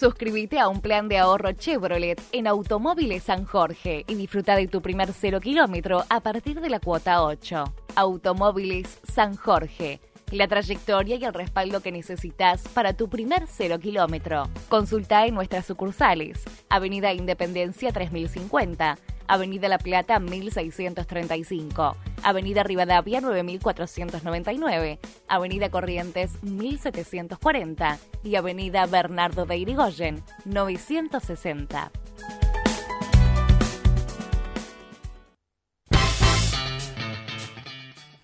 Suscríbete a un plan de ahorro Chevrolet en Automóviles San Jorge y disfruta de tu primer cero kilómetro a partir de la cuota 8. Automóviles San Jorge. La trayectoria y el respaldo que necesitas para tu primer cero kilómetro. Consulta en nuestras sucursales. Avenida Independencia 3050. Avenida La Plata 1635, Avenida Rivadavia 9499, Avenida Corrientes 1740 y Avenida Bernardo de Irigoyen 960.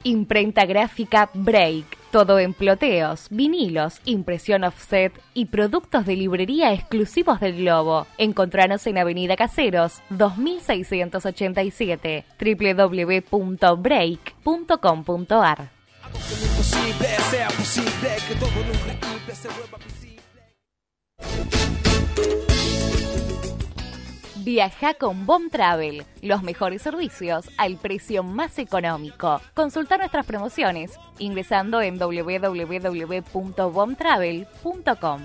Imprenta gráfica Break. Todo en ploteos, vinilos, impresión offset y productos de librería exclusivos del Globo. Encontranos en Avenida Caseros 2687 www.break.com.ar Viaja con Bom Travel, los mejores servicios al precio más económico. Consulta nuestras promociones ingresando en www.bomtravel.com.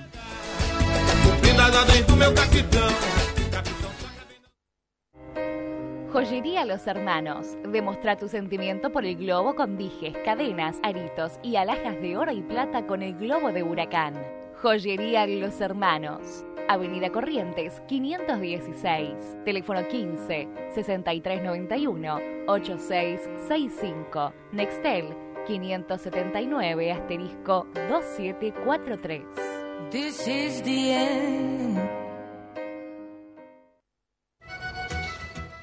Joyería Los Hermanos. Demostra tu sentimiento por el globo con dijes, cadenas, aritos y alhajas de oro y plata con el globo de huracán. Joyería Los Hermanos. Avenida Corrientes 516, teléfono 15 6391 8665, Nextel 579 asterisco 2743. This is the end.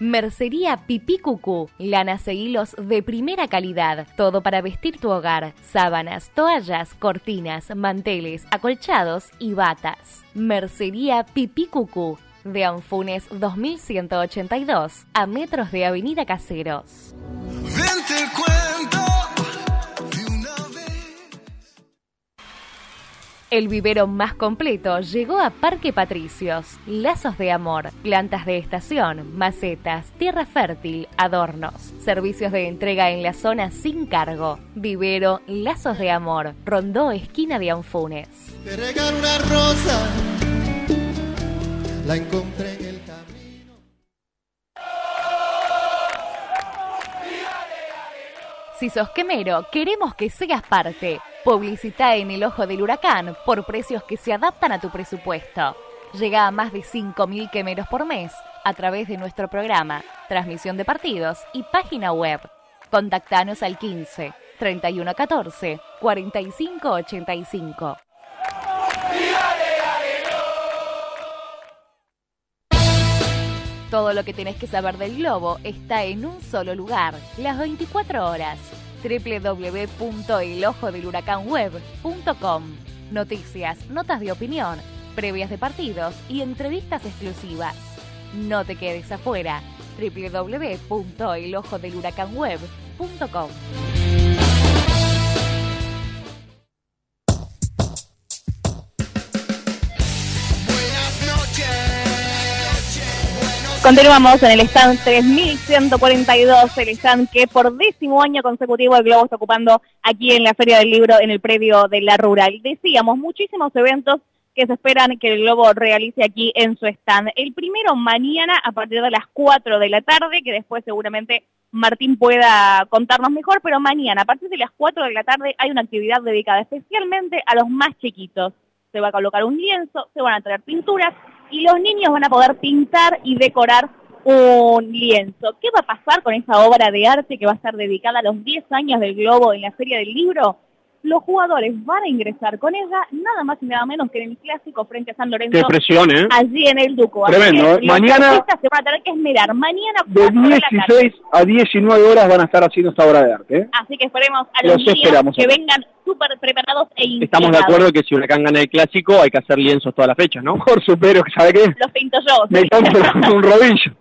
Mercería Pipí Cucú, lanas e hilos de primera calidad, todo para vestir tu hogar, sábanas, toallas, cortinas, manteles, acolchados y batas. Mercería Pipí Cucú, de Anfunes 2182, a metros de Avenida Caseros. Vente cuento El vivero más completo llegó a Parque Patricios. Lazos de amor, plantas de estación, macetas, tierra fértil, adornos. Servicios de entrega en la zona sin cargo. Vivero Lazos de amor, Rondó, esquina de Anfunes. Te una rosa, la encontré Si sos quemero, queremos que seas parte. Publicita en el ojo del huracán por precios que se adaptan a tu presupuesto. Llega a más de 5.000 quemeros por mes a través de nuestro programa, transmisión de partidos y página web. Contactanos al 15 3114 4585. Todo lo que tenés que saber del globo está en un solo lugar, las 24 horas www.elojodelhuracanweb.com. Noticias, notas de opinión, previas de partidos y entrevistas exclusivas. No te quedes afuera. www.elojodelhuracanweb.com. Continuamos en el stand 3142, el stand que por décimo año consecutivo el Globo está ocupando aquí en la Feria del Libro en el predio de la Rural. Decíamos, muchísimos eventos que se esperan que el Globo realice aquí en su stand. El primero mañana a partir de las 4 de la tarde, que después seguramente Martín pueda contarnos mejor, pero mañana a partir de las 4 de la tarde hay una actividad dedicada especialmente a los más chiquitos. Se va a colocar un lienzo, se van a traer pinturas y los niños van a poder pintar y decorar un lienzo. ¿Qué va a pasar con esa obra de arte que va a estar dedicada a los 10 años del Globo en la Feria del Libro? Los jugadores van a ingresar con ella nada más y nada menos que en el clásico frente a San Lorenzo. Qué presión, ¿eh? Allí en el Duco. Tremendo, que ¿eh? Mañana- se van a tener que esmerar. Mañana De cuatro de la tarde. 16 a 19 horas van a estar haciendo esta obra de arte. ¿eh? Así que esperemos a Los los esperamos que vengan súper preparados e Estamos de inspirados. acuerdo que si Huracán gana el clásico hay que hacer lienzos todas las fechas, ¿no? <laughs> Por supero, ¿sabe qué? Los pinto yo. Me compro un <laughs> rodillo.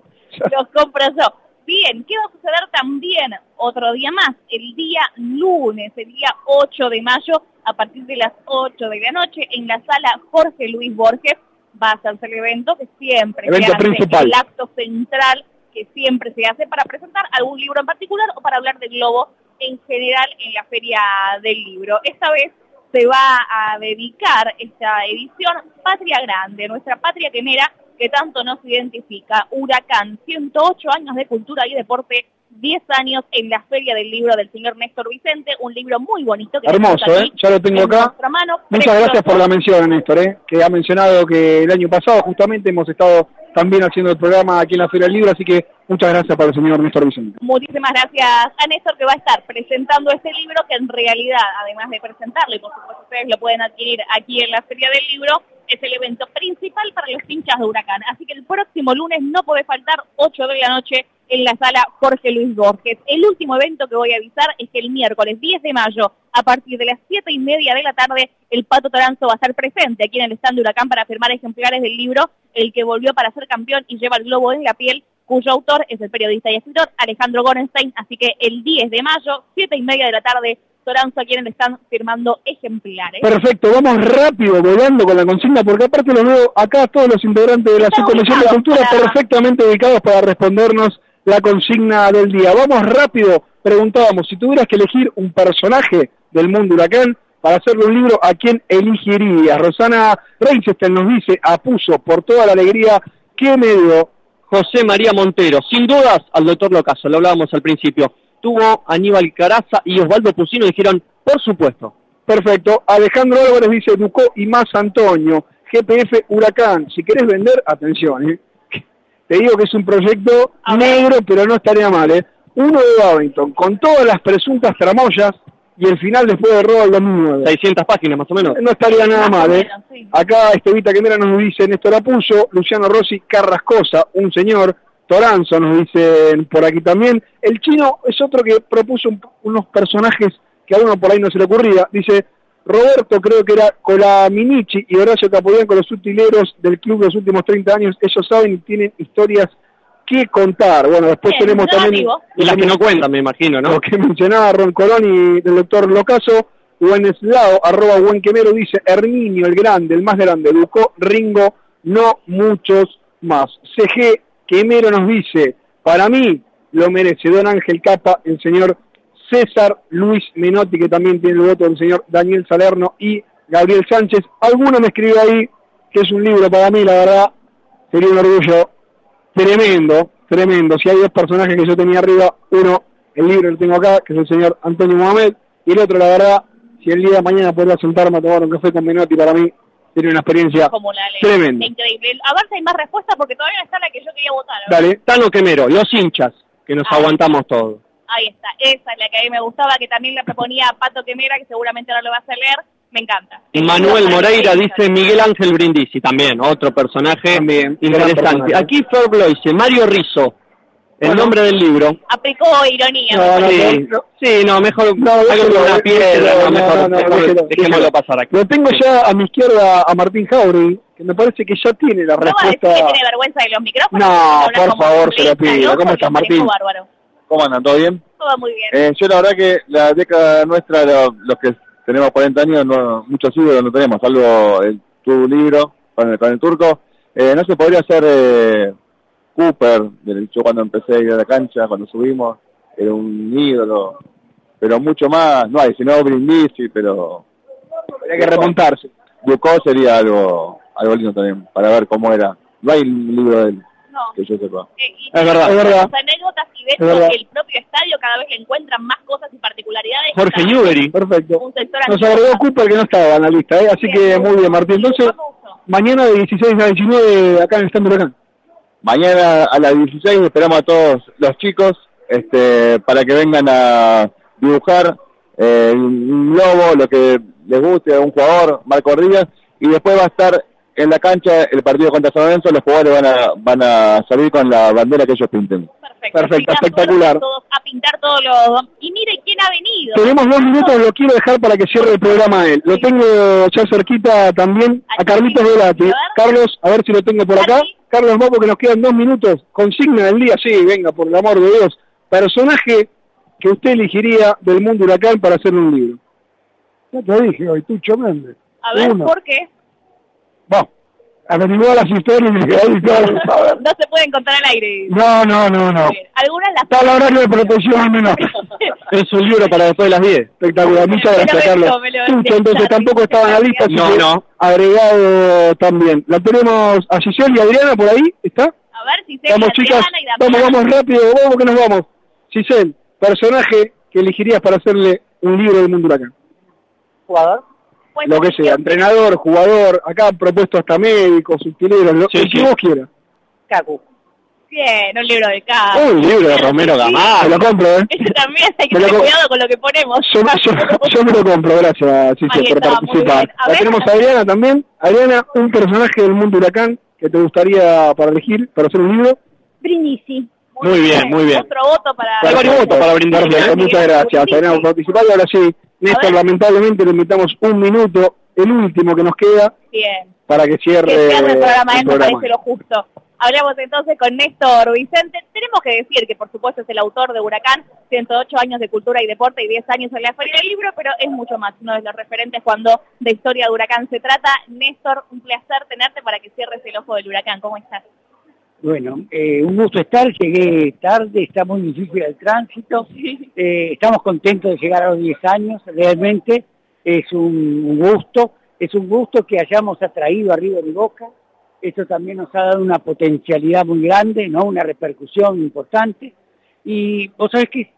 los compro yo. Bien, ¿qué va a suceder también otro día más? El día lunes, el día 8 de mayo, a partir de las 8 de la noche, en la sala Jorge Luis Borges, va a hacerse el evento que siempre Evento se hace, principal. el acto central que siempre se hace para presentar algún libro en particular o para hablar del globo en general en la feria del libro. Esta vez se va a dedicar esta edición Patria Grande, nuestra patria quemera que tanto nos identifica. Huracán, 108 años de cultura y deporte, 10 años en la Feria del Libro del señor Néstor Vicente, un libro muy bonito. Que Hermoso, aquí ¿eh? Ya lo tengo en acá. mano, Muchas precioso. gracias por la mención, Néstor, ¿eh? que ha mencionado que el año pasado justamente hemos estado también haciendo el programa aquí en la Feria del Libro, así que muchas gracias para el señor Néstor Vicente. Muchísimas gracias a Néstor que va a estar presentando este libro que en realidad, además de presentarlo, y por supuesto ustedes lo pueden adquirir aquí en la Feria del Libro, es el evento principal para los hinchas de Huracán. Así que el próximo lunes no puede faltar 8 de la noche en la sala Jorge Luis Borges. El último evento que voy a avisar es que el miércoles 10 de mayo, a partir de las 7 y media de la tarde, el Pato Toranzo va a estar presente aquí en el stand de Huracán para firmar ejemplares del libro El que volvió para ser campeón y lleva el globo en la piel, cuyo autor es el periodista y escritor Alejandro Gorenstein. Así que el 10 de mayo, 7 y media de la tarde, En el stand firmando ejemplares. Perfecto, vamos rápido, volando con la consigna, porque aparte los veo acá todos los integrantes de la Están Subcomisión de Cultura para- perfectamente ubicados para respondernos la consigna del día. Vamos rápido, preguntábamos, si tuvieras que elegir un personaje del mundo huracán para hacerle un libro, ¿a quién elegirías? Rosana Reichstein nos dice, apuso por toda la alegría que me dio. José María Montero, sin dudas al doctor Locaso, lo hablábamos al principio. Tuvo Aníbal Caraza y Osvaldo Pusino y dijeron, por supuesto. Perfecto. Alejandro Álvarez dice Ducó y más Antonio. GPF Huracán. Si querés vender, atención, ¿eh? <laughs> Te digo que es un proyecto negro, pero no estaría mal, ¿eh? Uno de Babington, con todas las presuntas tramoyas y el final después de robo del 2009. 600 páginas más o menos. No estaría nada mal, ¿eh? menos, sí. Acá Estevita Quemera nos dice Néstor Apuyo, Luciano Rossi Carrascosa, un señor, Toranzo nos dicen por aquí también. El chino es otro que propuso un- unos personajes que a uno por ahí no se le ocurría. Dice, Roberto creo que era Colaminici y Horacio Capobian con los utileros del club los últimos 30 años. Ellos saben y tienen historias que contar. Bueno, después Bien, tenemos también... Y las que no cuentan, me imagino, ¿no? Lo que mencionaba Ron Colón y del doctor Locaso, Bueneslao, arroba buen quemero, dice Herminio, el grande, el más grande, Ducó, Ringo, no muchos más. CG Quemero nos dice, para mí lo merece Don Ángel Capa, el señor César Luis Menotti, que también tiene el voto del señor Daniel Salerno y Gabriel Sánchez. Alguno me escribió ahí que es un libro para mí, la verdad, sería un orgullo tremendo, tremendo. Si hay dos personajes que yo tenía arriba, uno, el libro lo tengo acá, que es el señor Antonio Mohamed, y el otro, la verdad, si el día de mañana podría sentarme a tomar un café con Menotti, para mí sería una experiencia Como la ley. tremenda. Increíble. A ver si hay más respuestas porque todavía está la que yo quería votar. Ver. Dale. Tano Quemero, los hinchas, que nos aguantamos todos. Ahí está. Esa es la que a mí me gustaba, que también la proponía Pato Quemera, que seguramente ahora lo vas a leer. Me encanta. Manuel Moreira dice Miguel Ángel Brindisi, también, otro personaje interesante. personaje. Aquí Flor lo dice Mario Rizzo, el Bueno. nombre del libro. Aplicó ironía. No, no. Sí, no. sí, no, mejor No, déjelo, una piedra, no, no, mejor, no, no, déjelo, déjelo. pasar aquí. Lo tengo ya a mi izquierda a Martín Jauregui, que me parece que ya tiene la ¿No va a decir respuesta. que tiene vergüenza de los micrófonos? No, por favor, se lo pido. ¿no? ¿Cómo estás, Martín? bárbaro. ¿Cómo andan? ¿Todo bien? Todo muy bien. Eh, yo la verdad que la década nuestra, lo- los que tenemos 40 años, no, muchos ídolos no tenemos, salvo el, tu libro con el, con el turco. Eh, no se podría hacer eh, Cooper, del- yo cuando empecé a ir a la cancha, cuando subimos, era un ídolo, pero mucho más, no hay, sino Brindisi, pero Habría que remontarse. Ducó sería algo, algo lindo también, para ver cómo era. No hay un libro de él, No. que yo sepa. Eh, y- Es verdad. Es verdad. Las anécdotas y de Es verdad. hecho el propio estadio cada vez le encuentran más cosas y particularidades. Jorge Newbery. Perfecto. Un sector Nos agregó Cooper que no estaba en la lista, ¿eh? así que muy bien, Martín. Entonces, mañana de 16 a 19 acá en el stand de Huracán. Mañana a las 16 esperamos a todos los chicos este, para que vengan a dibujar eh, un lobo, lo que les guste a un jugador, Marco Díaz, y después va a estar en la cancha el partido contra San Lorenzo, los jugadores van a, van a salir con la bandera que ellos pinten. Perfecto, Perfecto, espectacular. todos a pintar todos los... Y mire quién ha venido. Tenemos dos minutos, lo quiero dejar para que cierre el programa él. Lo tengo ya cerquita también a Carlitos Velati. Carlos, a ver si lo tengo por acá. Carlos, vamos que nos quedan dos minutos. Consigna del día, sí, venga, por el amor de Dios. Personaje que usted elegiría del mundo huracán para hacer un libro. Ya te dije hoy, Tucho Méndez. A ver, Uno. ¿por qué? Vamos, averigua las historias y ahí. <laughs> No se pueden contar al aire. No, no, no, no. Algunas las... Está el horario de protección al menos. <laughs> Es un libro para después de las 10. Espectacular, muchas Me lo gracias, Carlos. me lo Tucho, entonces tampoco estaba en la lista, No, agregado también. La tenemos a Giselle y Adriana por ahí, ¿está? A ver si se Vamos chicas, vamos, vamos rápido, vamos que nos vamos. Giselle, personaje que elegirías para hacerle un libro del mundo huracán. ¿Jugador? Lo que sea, entrenador, jugador, acá han propuesto hasta médicos, utileros, lo Sí, que sí. vos quieras. Cacu. Bien, un libro de Cacu. Un libro de Romero Gamal. Me lo compro, ¿eh? Ese también hay que <laughs> tener cuidado con lo que ponemos. Yo, yo, yo me lo compro, gracias Ahí por está, muy participar. bien. A La ver. tenemos a Adriana también. Adriana, un personaje del mundo huracán que te gustaría para elegir, para hacer un libro. Brindisi. Muy bien, muy bien. Otro voto para... Varios votos para brindar. Muchas gracias. Tenemos participado. Ahora sí, Néstor, lamentablemente le invitamos un minuto, el último que nos queda, Bien. para que cierre, Que cierre el programa, el él me programa. parece lo justo. Hablamos entonces con Néstor Vicente. Tenemos que decir que por supuesto es el autor de Huracán, 108 años de cultura y deporte y 10 años en la Feria del Libro, pero es mucho más, uno de los referentes cuando de historia de Huracán se trata. Néstor, un placer tenerte para que cierres el ojo del huracán. ¿Cómo estás? Bueno, eh, un gusto estar, llegué tarde, está muy difícil el tránsito, <laughs> Eh, estamos contentos de llegar a los 10 años, realmente es un gusto, es un gusto que hayamos atraído a River y Boca, esto también nos ha dado una potencialidad muy grande, ¿no? una repercusión importante, y vos sabés que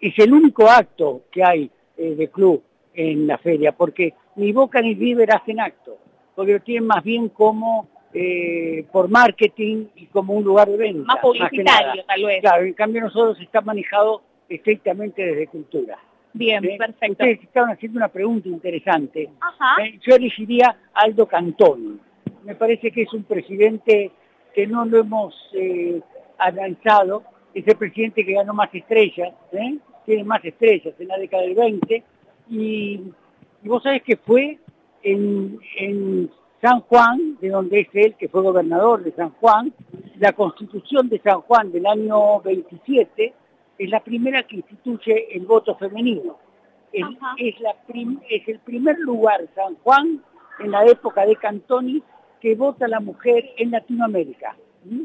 es el único acto que hay eh, de club en la feria, porque ni Boca ni River hacen acto, porque lo tienen más bien como eh, por marketing y como un lugar de venta. Más publicitario, tal vez. Claro, en cambio nosotros está manejado estrictamente desde cultura. Bien, ¿Sí? perfecto. Ustedes estaban haciendo una pregunta interesante. Ajá. Eh, yo elegiría Aldo Cantón. Me parece que es un presidente que no lo hemos eh, analizado. Es el presidente que ganó más estrellas, ¿eh? tiene más estrellas en la década del 20. Y, y vos sabés que fue en, en San Juan, de donde es él, que fue gobernador de San Juan, la constitución de San Juan del año 27 es la primera que instituye el voto femenino. Es, es la prim- es el primer lugar, San Juan, en la época de Cantoni, que vota la mujer en Latinoamérica. ¿Mm?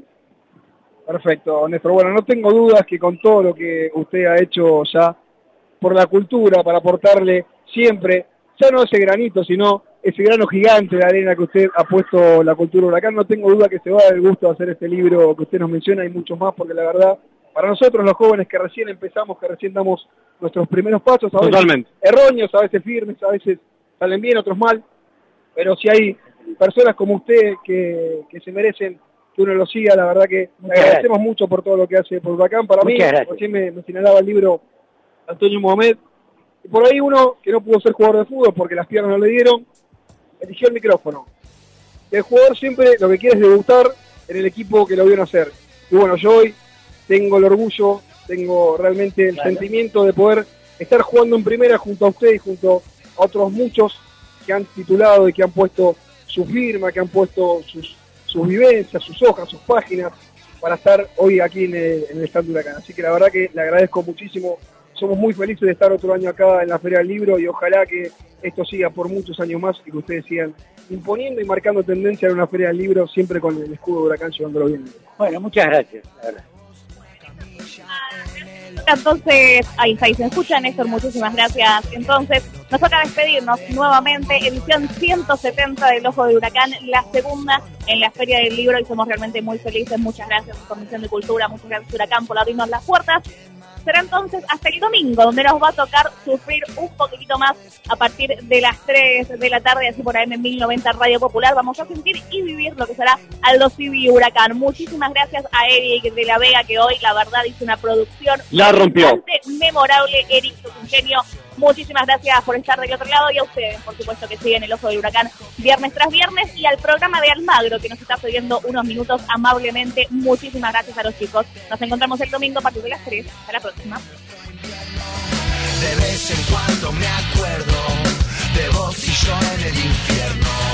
Perfecto, Néstor. Bueno, no tengo dudas que con todo lo que usted ha hecho ya por la cultura, para aportarle siempre, ya no ese granito, sino ese grano gigante de arena que usted ha puesto la cultura huracán, no tengo duda que se va a dar el gusto de hacer este libro que usted nos menciona y muchos más, porque la verdad, para nosotros los jóvenes que recién empezamos, que recién damos nuestros primeros pasos, a veces Totalmente. erróneos, a veces firmes, a veces salen bien, otros mal, pero si hay personas como usted que, que se merecen que uno lo siga, la verdad que le agradecemos mucho por todo lo que hace por Huracán. Para mí, Muchas gracias. recién me, me señalaba el libro Antonio Mohamed, y por ahí uno que no pudo ser jugador de fútbol porque las piernas no le dieron, eligió el micrófono. El jugador siempre lo que quiere es debutar en el equipo que lo vio nacer. Y bueno, yo hoy tengo el orgullo, tengo realmente el Claro. sentimiento de poder estar jugando en primera junto a usted y junto a otros muchos que han titulado y que han puesto su firma, que han puesto sus, sus vivencias, sus hojas, sus páginas, para estar hoy aquí en el, en el stand Huracán. Así que la verdad que le agradezco muchísimo. Somos muy felices de estar otro año acá en la Feria del Libro y ojalá que esto siga por muchos años más y que ustedes sigan imponiendo y marcando tendencia en una Feria del Libro siempre con el escudo de Huracán llevándolo bien. Bueno, muchas gracias. Entonces, ahí está, ahí se escucha, Néstor, muchísimas gracias. Entonces, Nos toca despedirnos nuevamente, edición 170 del Ojo del Huracán, la segunda en la Feria del Libro y somos realmente muy felices. Muchas gracias, Comisión de Cultura, muchas gracias, Huracán, por abrirnos las puertas. Será entonces hasta el domingo, donde nos va a tocar sufrir un poquitito más a partir de las 3 de la tarde, así por AM 1090 Radio Popular. Vamos a sentir y vivir lo que será Aldo Civi Huracán. Muchísimas gracias a Eric de la Vega, que hoy, la verdad, hizo una producción La rompió. memorable. Eric, sos un genio. Muchísimas gracias por estar del otro lado y a ustedes, por supuesto, que siguen el ojo del huracán viernes tras viernes y al programa de Almagro que nos está pidiendo unos minutos amablemente. Muchísimas gracias a los chicos. Nos encontramos el domingo a partir de las 3. Hasta la próxima. De vez en cuando me acuerdo de vos y yo en el infierno.